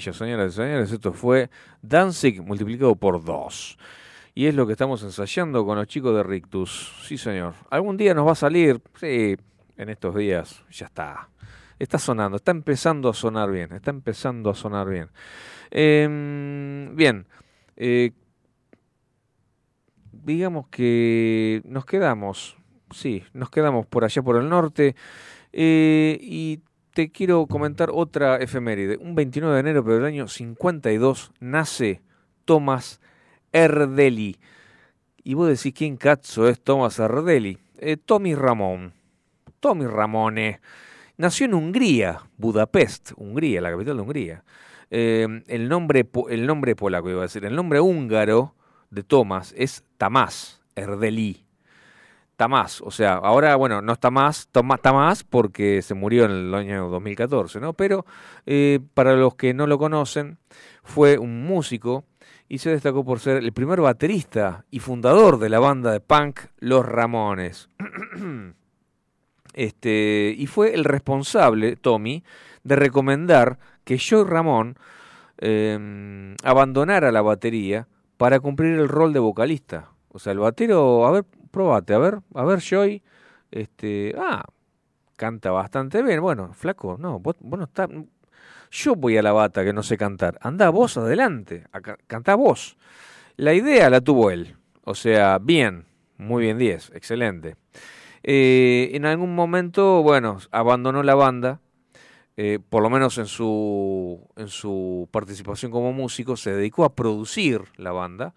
Señoras y señores. Esto fue Danzig multiplicado por dos. Y es lo que estamos ensayando con los chicos de Rictus. Sí, señor. Algún día nos va a salir. Sí, en estos días. Ya está. Está sonando. Está empezando a sonar bien. Está empezando a sonar bien. Em, bien. Eh, digamos que nos quedamos. Sí, nos quedamos por allá por el norte. Eh, y te quiero comentar otra efeméride. Un 29 de enero del año 52 nace Thomas Erdeli. Y vos decís, ¿quién cazzo es Thomas Erdeli? Eh, Tommy Ramón. Tommy Ramone. Nació en Hungría, Budapest, Hungría, la capital de Hungría. Eh, el, nombre, el nombre polaco, iba a decir. El nombre húngaro de Thomas es Tamás Erdeli. Tamás, o sea, ahora, bueno, no está más, Toma- Tamás porque se murió en el año 2014, ¿no? Pero eh, para los que no lo conocen, fue un músico y se destacó por ser el primer baterista y fundador de la banda de punk Los Ramones. este, y fue el responsable, Tommy, de recomendar que Joey Ramón eh, abandonara la batería para cumplir el rol de vocalista. O sea, el batero, a ver, probate, a ver, a ver, Joy, este, ah, canta bastante bien. Bueno, flaco, no, vos, vos no estás. Yo voy a la bata que no sé cantar. Anda vos adelante, a ca- cantá vos. La idea la tuvo él. O sea, bien, muy bien 10, excelente. Eh, en algún momento, bueno, abandonó la banda, eh, por lo menos en su, en su participación como músico, se dedicó a producir la banda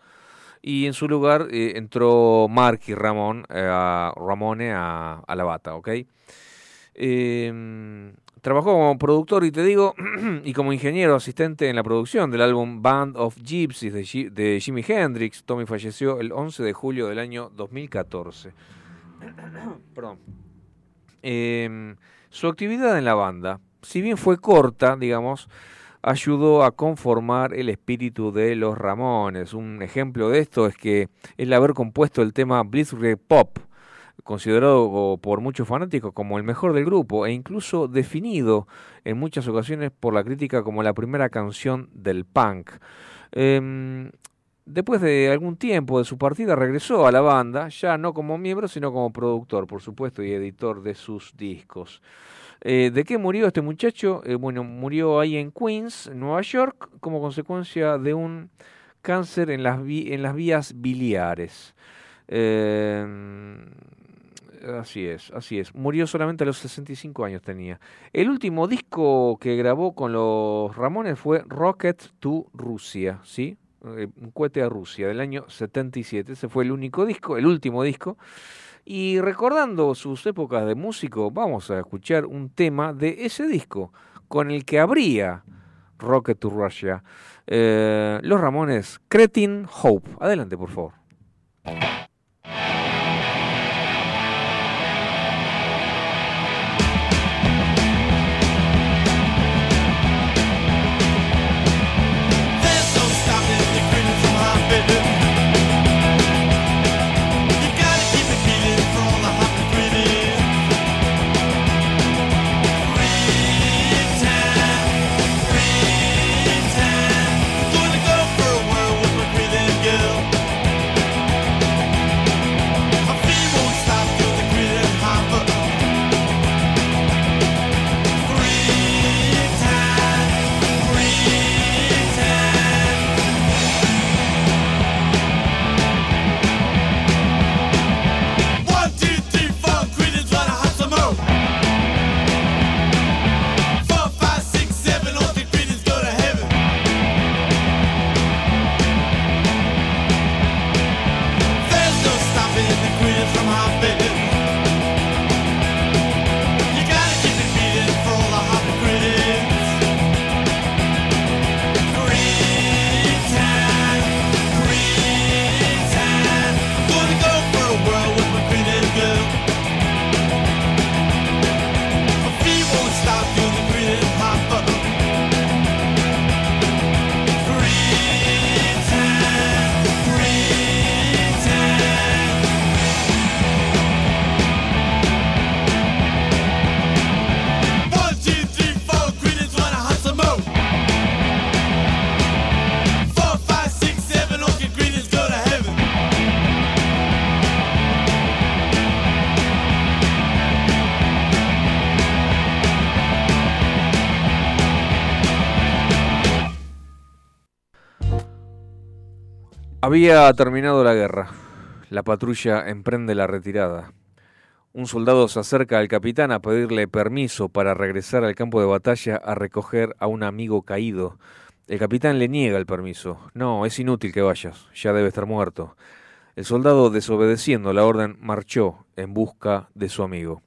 y en su lugar eh, entró Mark y Ramón, eh, Ramone a, a la bata, ¿ok? Eh, trabajó como productor y te digo, y como ingeniero asistente en la producción del álbum Band of Gypsies de, Ji- de Jimi Hendrix. Tommy falleció el 11 de julio del año 2014. Perdón. Eh, su actividad en la banda, si bien fue corta, digamos, ayudó a conformar el espíritu de los Ramones. Un ejemplo de esto es que el haber compuesto el tema Blitzkrieg Pop, considerado por muchos fanáticos como el mejor del grupo e incluso definido en muchas ocasiones por la crítica como la primera canción del punk. Em, Después de algún tiempo de su partida regresó a la banda, ya no como miembro, sino como productor, por supuesto, y editor de sus discos. Eh, ¿De qué murió este muchacho? Eh, bueno, murió ahí en Queens, Nueva York, como consecuencia de un cáncer en las, vías biliares. Eh, así es, así es. Murió solamente a los 65 años tenía. El último disco que grabó con los Ramones fue Rocket to Rusia, ¿sí? Un cohete a Rusia, del año 77. Ese fue el único disco, el último disco. Y recordando sus épocas de músico, vamos a escuchar un tema de ese disco, con el que abría Rocket to Russia. Eh, los Ramones, Cretin Hope. Adelante, por favor. Había terminado la guerra. La patrulla emprende la retirada. Un soldado se acerca al capitán a pedirle permiso para regresar al campo de batalla a recoger a un amigo caído. El capitán le niega el permiso. No, es inútil que vayas, ya debe estar muerto. El soldado, desobedeciendo la orden, marchó en busca de su amigo.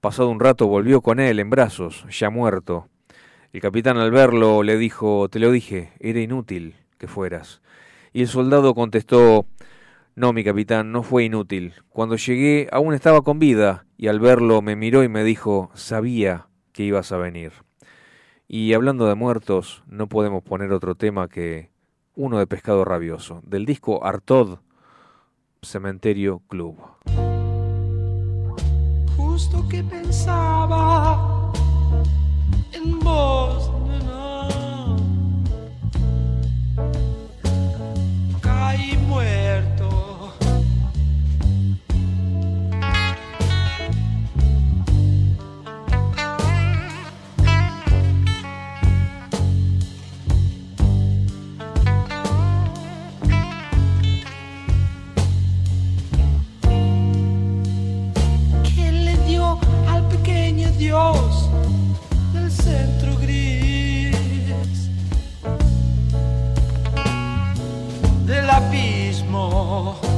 Pasado un rato volvió con él en brazos, ya muerto. El capitán al verlo le dijo, te lo dije, era inútil que fueras. Y el soldado contestó, no, mi capitán, no fue inútil. Cuando llegué aún estaba con vida y al verlo me miró y me dijo, sabía que ibas a venir. Y hablando de muertos, no podemos poner otro tema que uno de Pescado Rabioso, del disco Artod, Cementerio Club. Justo que pensaba en vos, 哦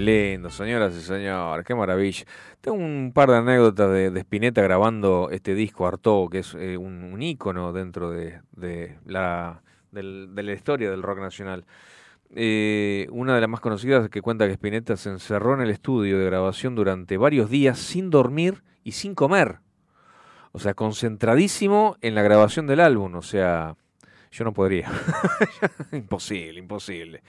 Lindo, señoras y señores, qué maravilla. Tengo un par de anécdotas de, Spinetta grabando este disco Artaud, que es eh, un, un ícono dentro de, la, de la historia del rock nacional. Eh, una de las más conocidas que cuenta que Spinetta se encerró en el estudio de grabación durante varios días sin dormir y sin comer. O sea, concentradísimo en la grabación del álbum. O sea, yo no podría. imposible, imposible.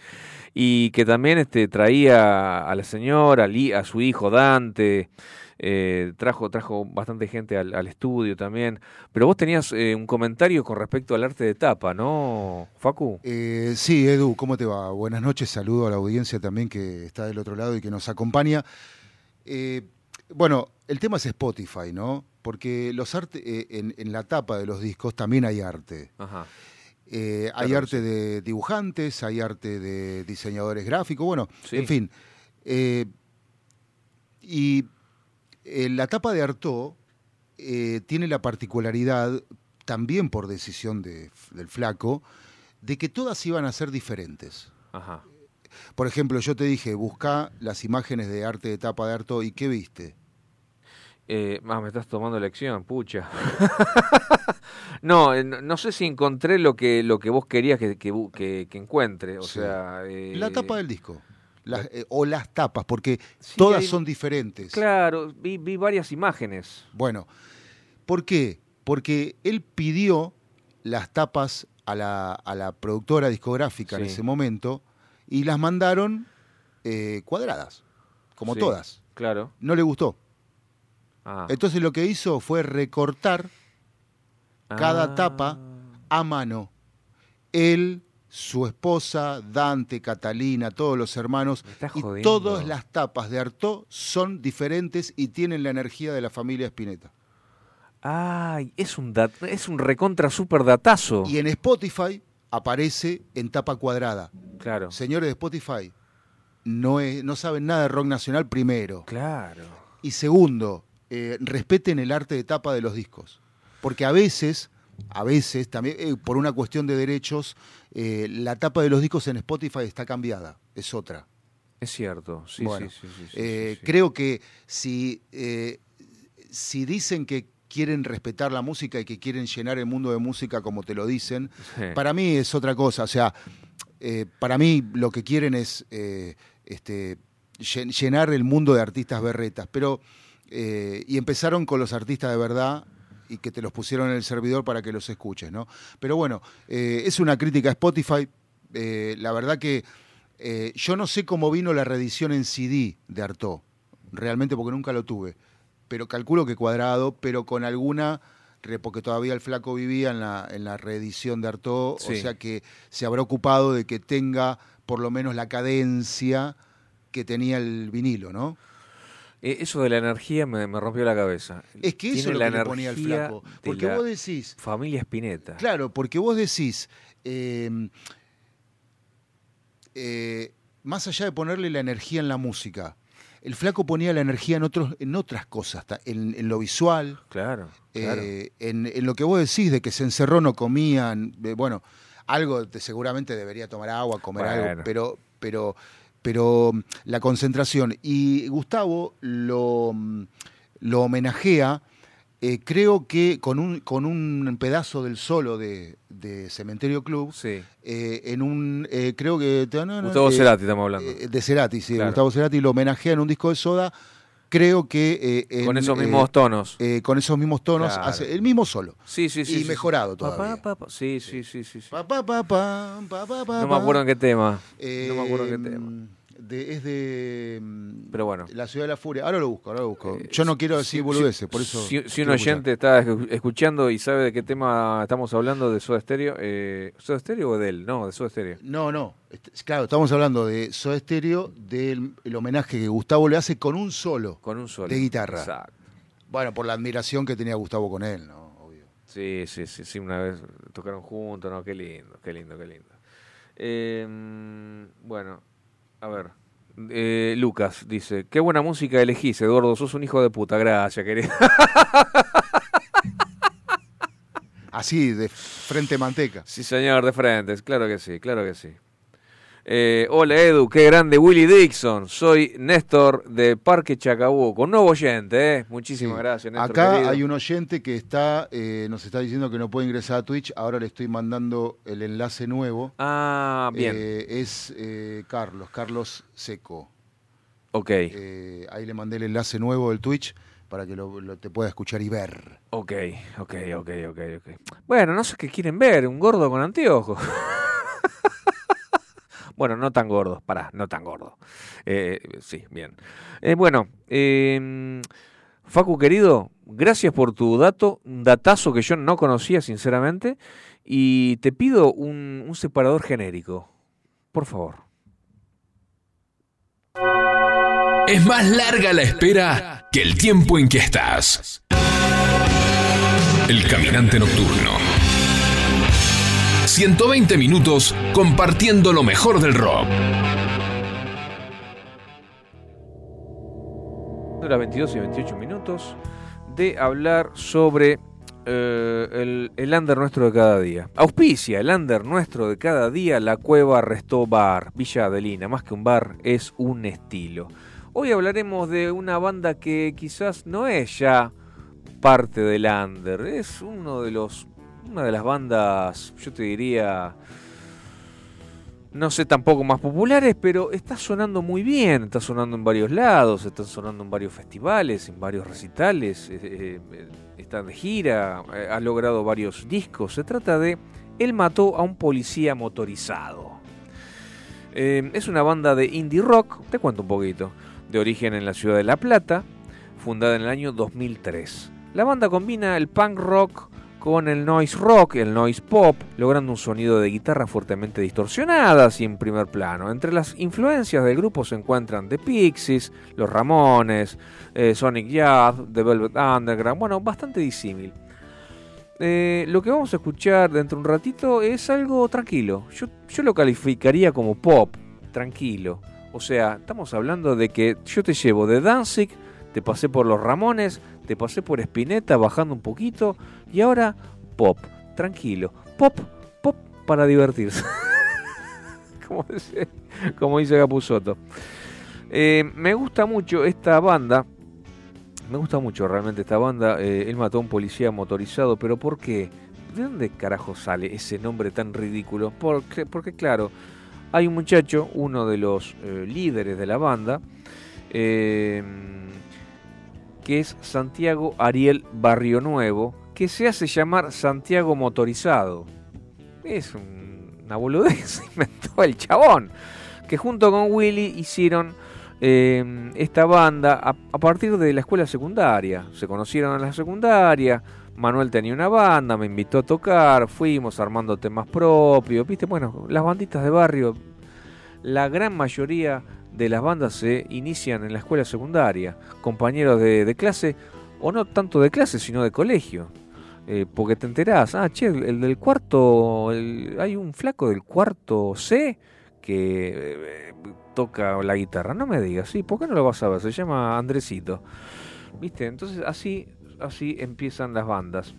Y que también este, traía a la señora, a su hijo Dante, eh, trajo, trajo bastante gente al, al estudio también. Pero vos tenías eh, un comentario con respecto al arte de tapa, ¿no, Facu? Eh, sí, Edu, ¿cómo te va? Buenas noches, saludo a la audiencia también que está del otro lado y que nos acompaña. Eh, bueno, el tema es Spotify, ¿no? Porque los arte, eh, en, en la tapa de los discos también hay arte. Ajá. Eh, hay arte sí. de dibujantes, hay arte de diseñadores gráficos, bueno, Sí. en fin. Eh, y eh, la tapa de Artaud tiene la particularidad, también por decisión de- del flaco, de que todas iban a ser diferentes. Ajá. Por ejemplo, yo te dije, busca las imágenes de arte de tapa de Artaud y ¿qué viste? Eh, ah, me estás tomando lección, pucha. no, eh, no, no sé si encontré lo que, lo que vos querías que, que, que- que encuentre. O Sí. sea. eh, La tapa del disco. Las- eh, o las tapas, porque todas hay- son diferentes. Claro, vi, vi varias imágenes. Bueno, ¿por qué? Porque él pidió las tapas a la, a la productora discográfica en ese momento y las mandaron eh, cuadradas, como Sí, todas. Claro. No le gustó. Ah. Entonces lo que hizo fue recortar cada Ah. tapa a mano. Él, su esposa, Dante, Catalina, todos los hermanos, y todas las tapas de Artaud son diferentes y tienen la energía de la familia Spinetta. Ay, es un, dat- es un recontra super datazo. Y en Spotify aparece en tapa cuadrada. Claro. Señores de Spotify, no, es- no saben nada de rock nacional primero. Claro. Y segundo, eh, respeten el arte de tapa de los discos. Porque a veces, a veces, también eh, por una cuestión de derechos, eh, la tapa de los discos en Spotify está cambiada, es otra. Es cierto, sí, Bueno, sí, sí, sí. Creo que si, si dicen que quieren respetar la música y que quieren llenar el mundo de música como te lo dicen, para mí es otra cosa. O sea, para mí lo que quieren es este, llen- llenar el mundo de artistas berretas. Pero, eh, y empezaron con los artistas de verdad y que te los pusieron en el servidor para que los escuches, ¿no? Pero bueno, eh, es una crítica a Spotify. Eh, la verdad que eh, yo no sé cómo vino la reedición en CD de Artaud, realmente porque nunca lo tuve, pero calculo que cuadrado, pero con alguna, porque todavía el flaco vivía en la, en la reedición de Artaud, o Sí. sea que se habrá ocupado de que tenga por lo menos la cadencia que tenía el vinilo, ¿no? Eh, eso de la energía me, me rompió la cabeza. Es que eso es lo que le ponía el flaco, porque vos decís, Familia Spinetta. Claro, porque vos decís, eh, eh, más allá de ponerle la energía en la música, el flaco ponía la energía en, otros, en otras cosas, en, en lo visual, Claro, claro. eh, en, en lo que vos decís de que se encerró, no comían, eh, bueno, algo te- seguramente debería tomar agua, comer Bueno. algo, pero, pero, pero mm, la concentración. Y Gustavo lo, mm, lo homenajea, eh, creo que con un, con un pedazo del solo de, de Cementerio Club, Sí. eh, en un, eh, creo que... Gustavo Cerati estamos hablando. eh, de Cerati, sí, Claro. Gustavo Cerati lo homenajea en un disco de Soda, creo que... eh, Con en, esos eh, mismos tonos. eh, con esos mismos tonos, Claro. hace el mismo solo. Sí, sí, sí. y sí, sí. mejorado Pa, todavía. pa, pa, pa. Sí, sí, sí, sí. sí. Pa, pa, pa, pa, pa, pa, pa, No me acuerdo en qué tema. Eh, no me acuerdo en qué tema. De- es de mm, Pero bueno. La Ciudad de la Furia. Ahora lo busco, ahora lo busco. Yo no quiero decir Si- boludeces, por eso. Si, si un escuchar. oyente está escu- escuchando y sabe de qué tema estamos hablando de Soda Stereo, eh, ¿Soda Stereo o de él? No, de Soda Stereo. No, no. Claro, estamos hablando de Soda Stereo, del el homenaje que Gustavo le hace con un solo. Con un solo. De guitarra. Exacto. Bueno, por la admiración que tenía Gustavo con él, ¿no? Obvio. Sí, sí, sí, sí, una vez tocaron juntos, no, qué lindo, qué lindo, qué lindo. Eh, bueno, a ver. Eh, Lucas dice, qué buena música elegís, Eduardo, sos un hijo de puta, gracias, querido. Así, de frente manteca. Sí, señor, de frente, claro que sí, claro que sí. Eh, hola Edu, qué grande Willy Dixon. Soy Néstor de Parque Chacabuco, un nuevo oyente, ¿eh? Muchísimas gracias, Néstor. Acá querido. hay un oyente que está, eh, nos está diciendo que no puede ingresar a Twitch. Ahora le estoy mandando el enlace nuevo. Ah, bien. Eh, es Carlos, Carlos Seco. Ok. Ahí le mandé el enlace nuevo del Twitch para que lo, lo- te pueda escuchar y ver. Ok, ok, ok, ok, ok. Bueno, no sé qué quieren ver, un gordo con anteojos. bueno, no tan gordo, pará, no tan gordo. Eh, sí, bien. Eh, bueno, eh, Facu querido, gracias por tu dato, un datazo que yo no conocía sinceramente, y te pido un, un separador genérico, por favor. Es más larga la espera que el tiempo en que estás. El caminante nocturno. 120 minutos compartiendo lo mejor del rock. las 22 y 28 minutos de hablar sobre eh, el, el under nuestro de cada día. Auspicia el under nuestro de cada día, la Cueva Restó Bar, Villa Adelina. Más que un bar, es un estilo. Hoy hablaremos de una banda que quizás no es ya parte del under, es uno de los, una de las bandas, yo te diría, no sé tampoco más populares, pero está sonando muy bien, está sonando en varios lados, está sonando en varios festivales, en varios recitales, eh, eh, eh, está de gira, eh, ha logrado varios discos. Se trata de Él mató a un policía motorizado. Eh, es una banda de indie rock, te cuento un poquito, de origen en la ciudad de La Plata, fundada en el año 2003. La banda combina el punk rock con el noise rock, el noise pop, logrando un sonido de guitarra fuertemente distorsionadas y en primer plano. Entre las influencias del grupo se encuentran The Pixies, Los Ramones, eh, Sonic Youth, The Velvet Underground, bueno, bastante disímil. Eh, lo que vamos a escuchar dentro de un ratito es algo tranquilo. Yo, yo lo calificaría como pop, tranquilo. O sea, estamos hablando de que yo te llevo de Danzig, te pasé por los Ramones, te pasé por Spinetta bajando un poquito y ahora pop, tranquilo. Pop, pop para divertirse. como, dice, como dice. Eh, me gusta mucho esta banda. Me gusta mucho realmente esta banda. Eh, él mató a un policía motorizado, pero ¿por qué? ¿De dónde carajo sale ese nombre tan ridículo? Porque, porque claro, hay un muchacho, uno de los eh, líderes de la banda, eh, que es Santiago Ariel Barrio Nuevo, que se hace llamar Santiago Motorizado. Es un- una boludez, inventó el chabón. Que junto con Willy hicieron eh, esta banda a, a partir de la escuela secundaria. Se conocieron en la secundaria. Manuel tenía una banda, me invitó a tocar, fuimos armando temas propios, viste, bueno, las banditas de barrio, la gran mayoría de las bandas se inician en la escuela secundaria, compañeros de, clase, o no tanto de clase, sino de colegio. Eh, porque te enterás, ah, che, el, el del cuarto, hay un flaco del cuarto C que eh, toca la guitarra. No me digas, sí, ¿por qué no lo vas a ver? Se llama Andresito. ¿Viste? Entonces así, así empiezan las bandas.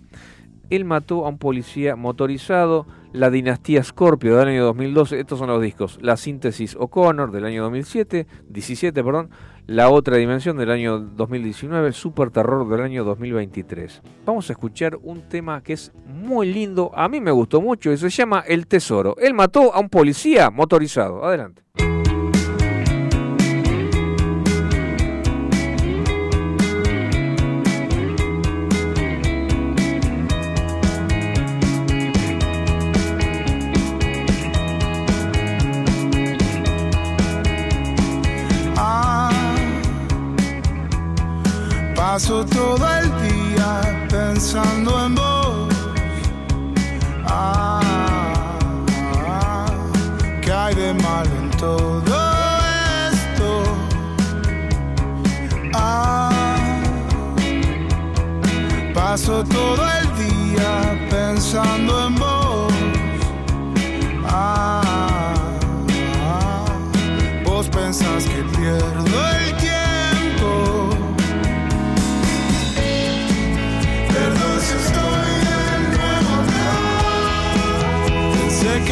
Él mató a un policía motorizado, La Dinastía Scorpio del año 2012, estos son los discos, La Síntesis O'Connor del año 2007, 17, perdón, La Otra Dimensión del año 2019, Super Terror del año 2023. Vamos a escuchar un tema que es muy lindo, a mí me gustó mucho y se llama El Tesoro. Él mató a un policía motorizado. Adelante. Paso todo el día pensando en vos. Ah, ¿qué hay de malo en todo esto? Ah, paso todo el día pensando en vos. Ah, vos pensás que pierdo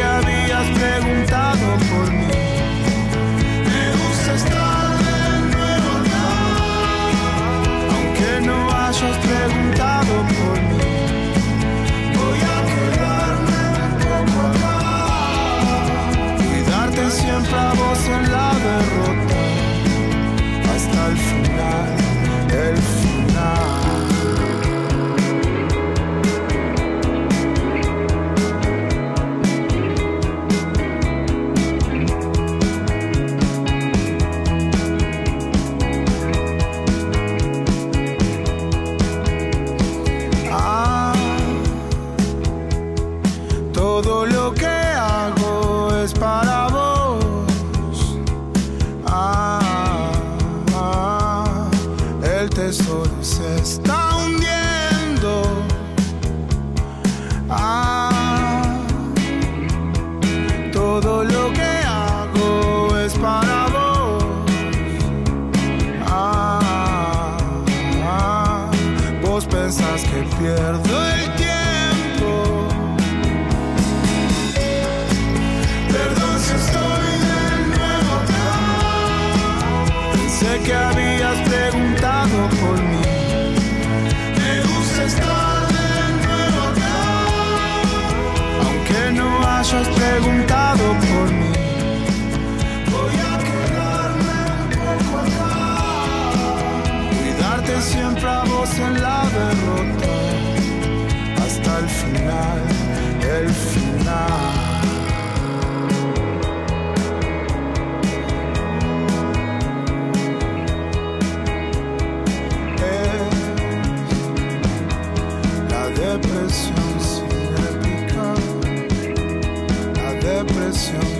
habías preguntado por mí. Me gusta estar de nuevo acá, aunque no hayas preguntado por mí. Voy a quedarme un poco acá, cuidarte siempre a vos en la derrota, hasta el final, el final. Todo lo que hago es para vos. Ah, ah, el tesoro se está hundiendo. Ah, todo lo que hago es para vos. Ah, ah, vos pensás que pierdo hayas preguntado por mí. Voy a quedarme un poco acá. Cuidarte siempre a vos en la derrota. Hasta el final, el final. Depresión depresión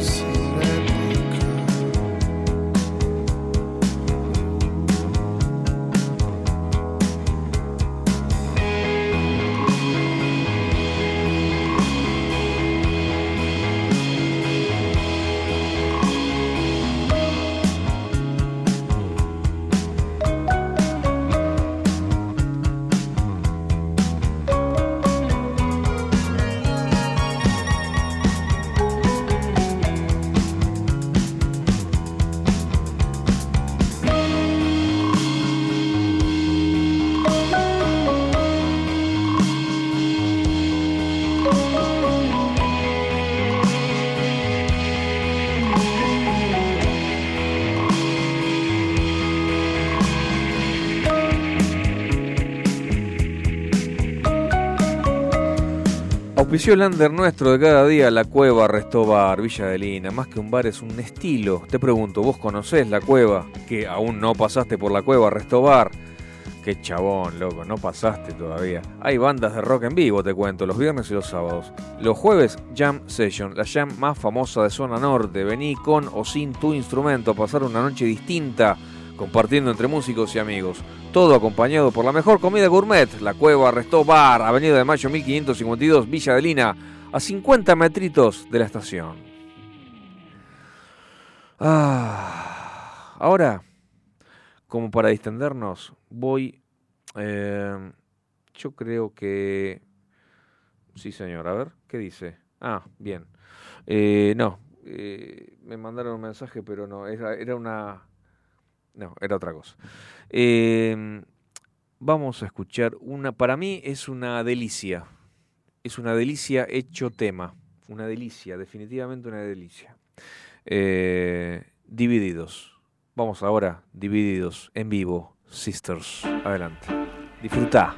El under nuestro de cada día, La Cueva Restobar, Villa de Lina. Más que un bar es un estilo. Te pregunto, ¿vos conocés La Cueva? Que aún no pasaste por La Cueva Restobar. Qué chabón, loco, no pasaste todavía. Hay bandas de rock en vivo, te cuento, los viernes y los sábados. Los jueves, Jam Session, la jam más famosa de zona norte. Vení con o sin tu instrumento a pasar una noche distinta, compartiendo entre músicos y amigos. Todo acompañado por la mejor comida gourmet, la Cueva Resto Bar, Avenida de Mayo 1552, Villa de Lina, a 50 metritos de la estación. Ah, ahora, como para distendernos, voy... eh, yo creo que... Sí, señor, a ver, ¿qué dice? Ah, bien. Eh, no, eh, me mandaron un mensaje, pero no, era una... No, era otra cosa. Eh, vamos a escuchar una... Para mí es una delicia. Es una delicia hecho tema. Una delicia, definitivamente una delicia. Eh, divididos. Vamos ahora, divididos, en vivo, Sisters. Adelante. Disfrutá.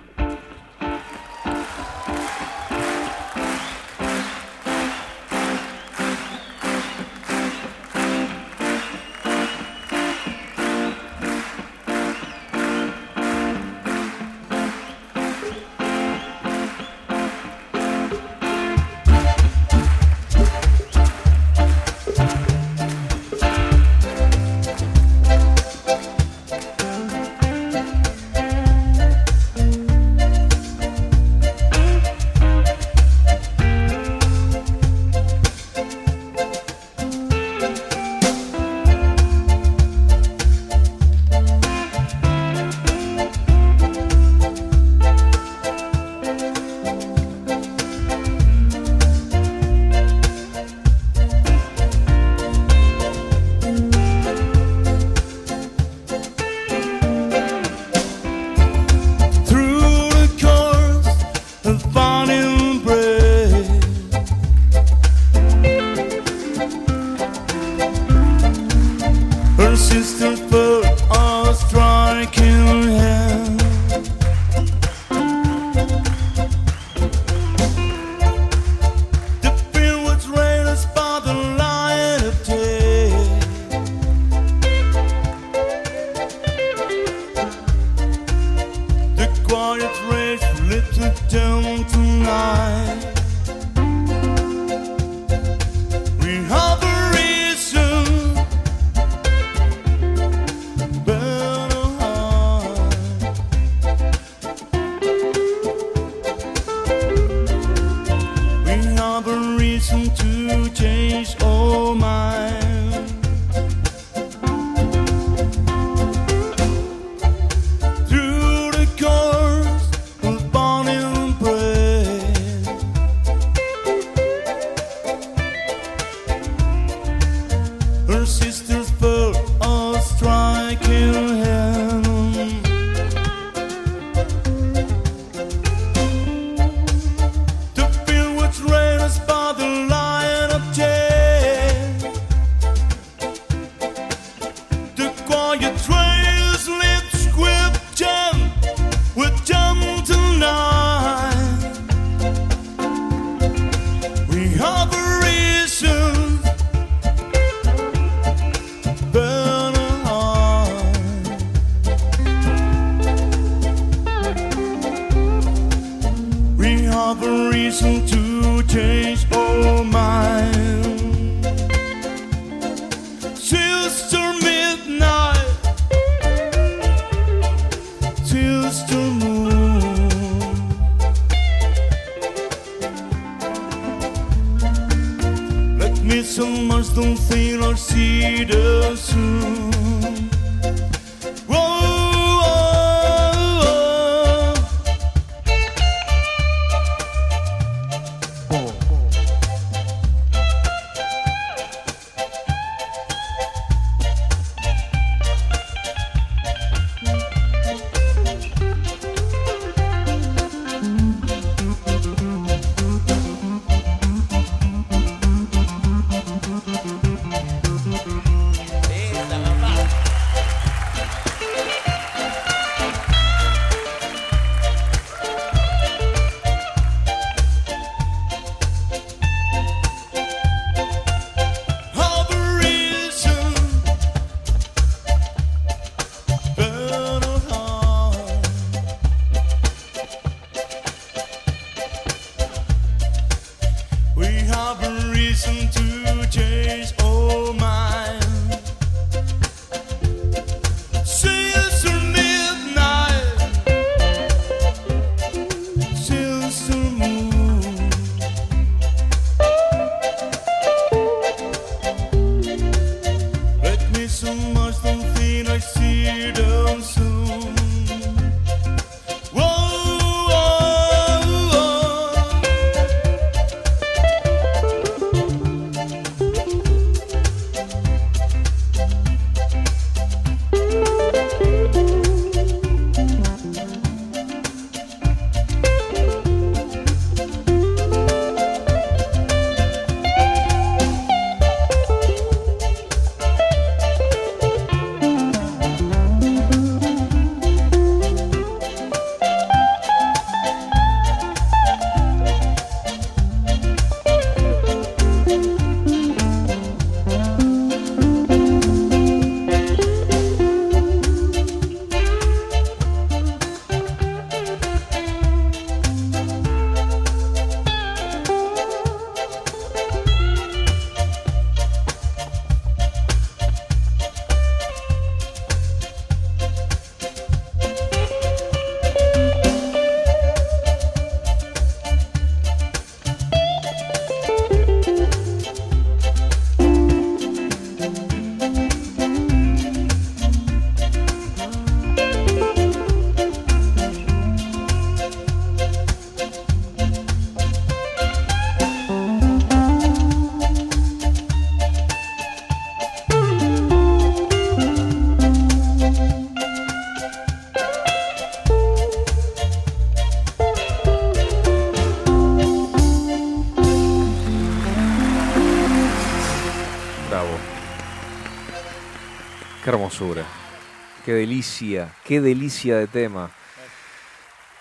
Qué delicia, qué delicia de tema.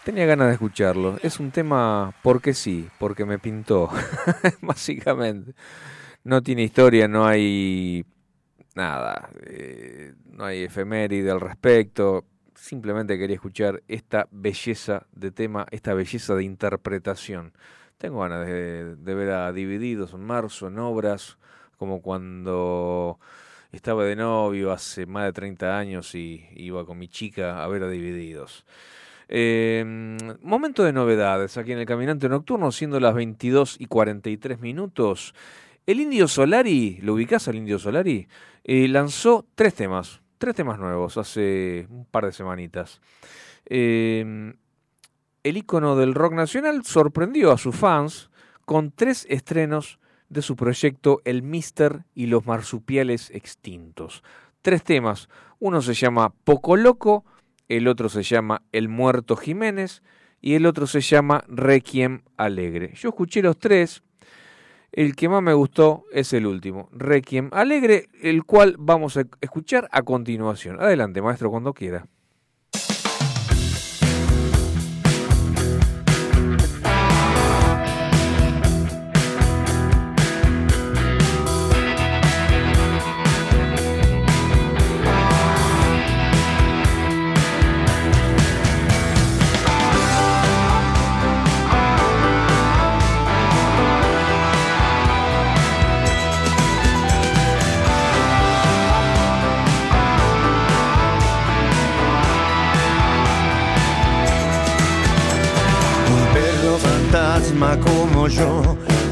Tenía ganas de escucharlo. Es un tema porque sí, porque me pintó, básicamente. No tiene historia, no hay nada, eh, no hay efeméride al respecto. Simplemente quería escuchar esta belleza de tema, esta belleza de interpretación. Tengo ganas de ver a Divididos en marzo, en obras, como cuando estaba de novio hace más de 30 años y iba con mi chica a ver a Divididos. Em, momento de novedades aquí en el Caminante Nocturno, siendo las 22 y 43 minutos. El Indio Solari, ¿lo ubicás al Indio Solari? Eh, lanzó tres temas, tres temas nuevos hace un par de semanitas. Em, el ícono del rock nacional sorprendió a sus fans con tres estrenos de su proyecto El Mister y los marsupiales extintos. Tres temas, uno se llama Poco Loco, el otro se llama El Muerto Jiménez y el otro se llama Requiem Alegre. Yo escuché los tres, el que más me gustó es el último, Requiem Alegre, el cual vamos a escuchar a continuación. Adelante, maestro, cuando quiera.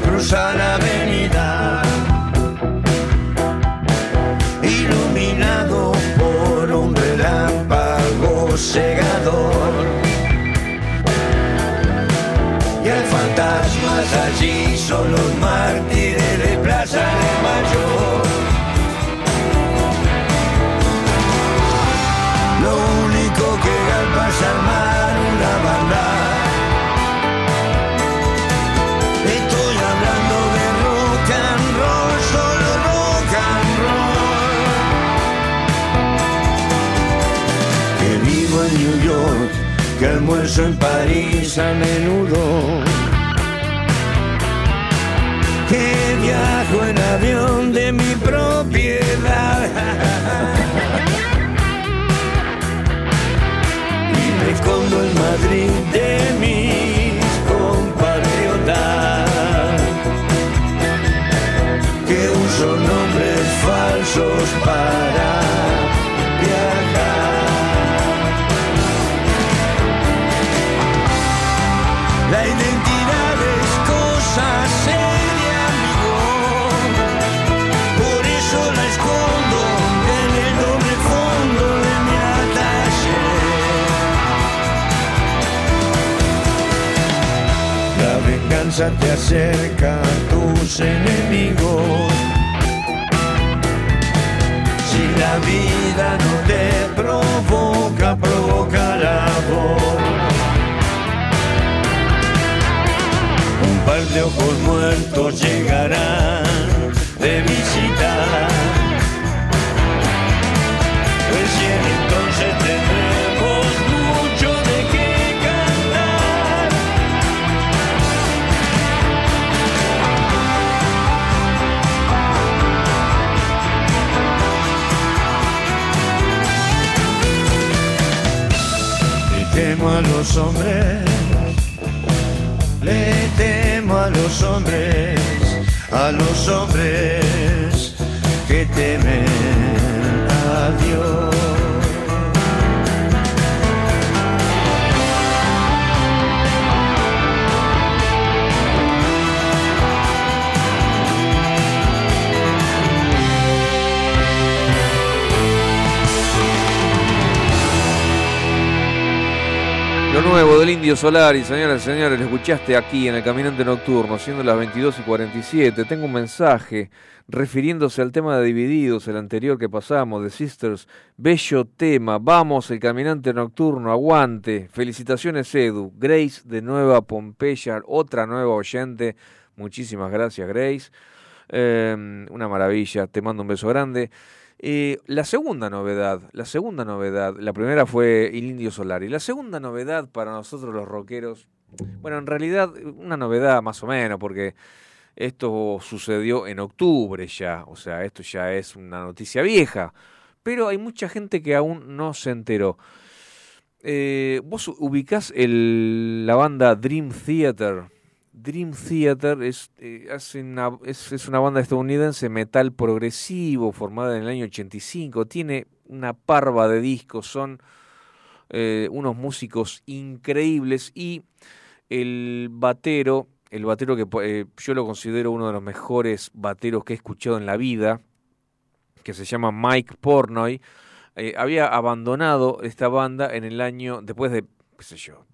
Cruza la avenida, iluminado por un relámpago cegador. Y el fantasmas allí son los almuerzo en París a menudo. Que viajo en avión de mi propiedad. y me escondo en Madrid de mis compatriotas que uso nombres falsos para te acerca tus enemigos. Si la vida no te provoca, provoca la voz. Un par de ojos muertos llegarán de visita. A los hombres, le temo a los hombres, a los hombres que temen a Dios. Nuevo del Indio Solari, señoras y señores, lo escuchaste aquí en el Caminante Nocturno, siendo las 22 y 47. Tengo un mensaje refiriéndose al tema de Divididos, el anterior que pasamos, de Sisters. Bello tema, vamos, el Caminante Nocturno, aguante. Felicitaciones, Edu. Grace de Nueva Pompeya, otra nueva oyente. Muchísimas gracias, Grace. Eh, una maravilla, te mando un beso grande. Eh, la segunda novedad, la segunda novedad, la primera fue El Indio Solari. La segunda novedad para nosotros los rockeros, bueno, en realidad una novedad más o menos, porque esto sucedió en octubre ya, o sea, esto ya es una noticia vieja, pero hay mucha gente que aún no se enteró. Eh, ¿Vos ubicás el, la banda Dream Theater? Dream Theater es, eh, una, es, una banda estadounidense metal progresivo formada en el año 85. Tiene una parva de discos, son eh, unos músicos increíbles y el batero, el batero que eh, yo lo considero uno de los mejores bateros que he escuchado en la vida, que se llama Mike Pornoy, había abandonado esta banda en el año, después de, qué sé yo,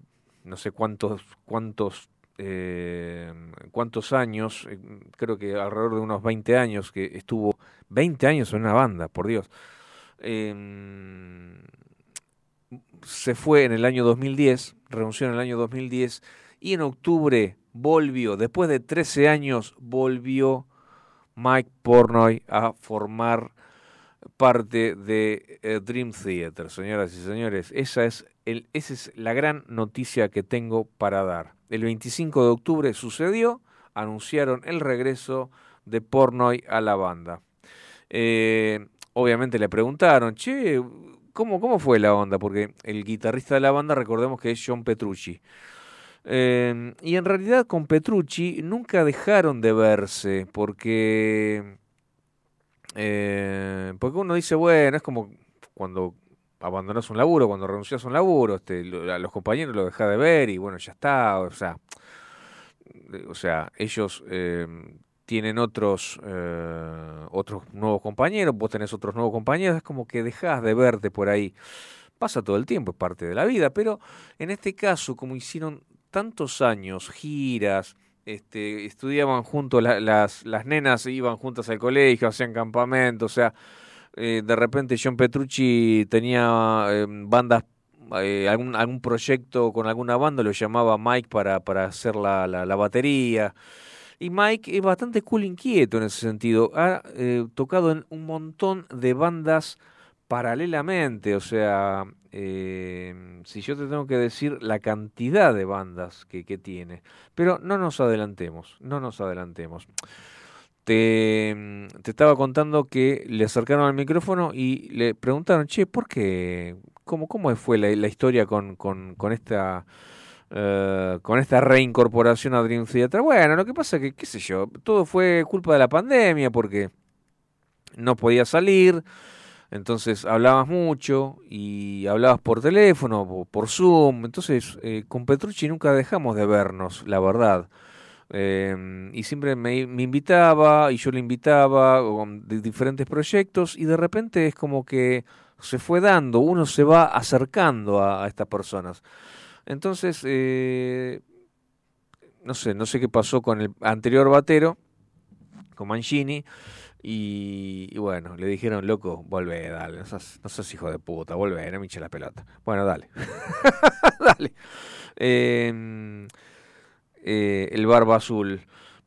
no sé cuántos, cuántos, eh, cuántos años, eh, creo que alrededor de unos 20 años que estuvo, 20 años en una banda, por Dios. Em, se fue en el año 2010, renunció en el año 2010 y en octubre volvió, después de 13 años, volvió Mike Pornoy a formar parte de eh, Dream Theater, señoras y señores. Esa es, la gran noticia que tengo para dar. El 25 de octubre sucedió, anunciaron el regreso de Pornoy a la banda. Eh, obviamente le preguntaron, che, ¿cómo, ¿cómo fue la onda? Porque el guitarrista de la banda, recordemos que es John Petrucci. Eh, y en realidad con Petrucci nunca dejaron de verse, porque eh, porque uno dice, bueno, es como cuando abandonas un laburo, cuando renuncias a un laburo, este, a los compañeros lo dejas de ver y bueno, ya está, o sea, eh, o sea, ellos eh, tienen otros eh, otros nuevos compañeros, vos tenés otros nuevos compañeros, es como que dejás de verte por ahí. Pasa todo el tiempo, es parte de la vida, pero en este caso, como hicieron tantos años, giras, este, estudiaban juntos, la- las, las nenas iban juntas al colegio, hacían campamento, o sea, eh, de repente John Petrucci tenía eh, bandas, eh, algún, algún proyecto con alguna banda, lo llamaba Mike para, para hacer la, la, la batería. Y Mike es bastante cool inquieto en ese sentido. Ha eh, tocado en un montón de bandas paralelamente, o sea, eh, si yo te tengo que decir la cantidad de bandas que, tiene. Pero no nos adelantemos, no nos adelantemos. Te, mm, te estaba contando que le acercaron al micrófono y le preguntaron, che, ¿por qué? ¿Cómo, fue la, historia con, con, con esta... eh, con esta reincorporación a Dream Theater. Bueno, lo que pasa es que, qué sé yo, todo fue culpa de la pandemia porque no podía salir, entonces hablabas mucho y hablabas por teléfono, por Zoom, entonces eh, con Petrucci nunca dejamos de vernos, la verdad. Eh, y siempre me, invitaba y yo le invitaba con diferentes proyectos y de repente es como que se fue dando, uno se va acercando a, a estas personas. Entonces, eh, no sé, no sé qué pasó con el anterior batero, con Mancini, y, bueno, le dijeron, loco, volvé, dale, no seas, no seas hijo de puta, volvé, no me hinches la pelota. Bueno, dale, dale. Eh, eh, el Barba Azul.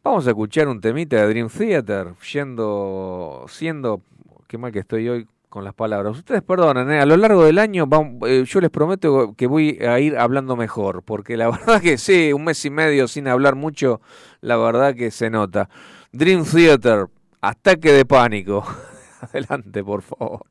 Vamos a escuchar un temita de Dream Theater, yendo, siendo, qué mal que estoy hoy con las palabras. Ustedes perdonen, eh, a lo largo del año eh, yo les prometo que voy a ir hablando mejor, porque la verdad que sí, un mes y medio sin hablar mucho, la verdad que se nota. Dream Theater, ataque de pánico. Adelante, por favor.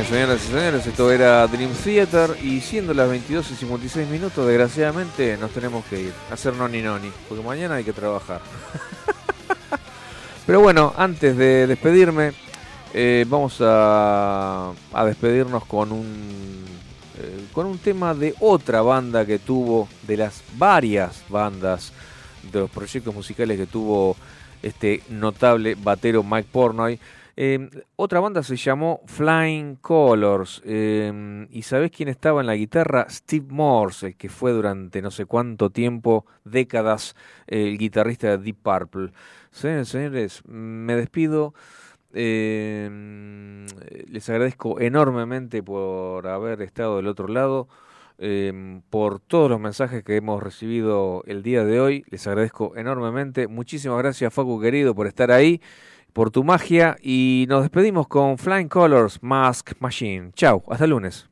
Señoras y señores, esto era Dream Theater y siendo las 22 y 56 minutos, desgraciadamente nos tenemos que ir a hacer noni noni, porque mañana hay que trabajar. Pero bueno, antes de despedirme, eh, vamos a, a despedirnos con un, eh, con un tema de otra banda que tuvo, de las varias bandas, de los proyectos musicales que tuvo este notable batero Mike Pornoy. Eh, otra banda se llamó Flying Colors. eh, ¿Y sabés quién estaba en la guitarra? Steve Morse, el que fue durante no sé cuánto tiempo, décadas, el guitarrista de Deep Purple. Señores, señores, me despido. Eh, les agradezco enormemente por haber estado del otro lado. por todos los mensajes que hemos recibido el día de hoy. Les agradezco enormemente. Muchísimas gracias, Facu querido, por estar ahí por tu magia y nos despedimos con Flying Colors Mask Machine. Chau, hasta el lunes.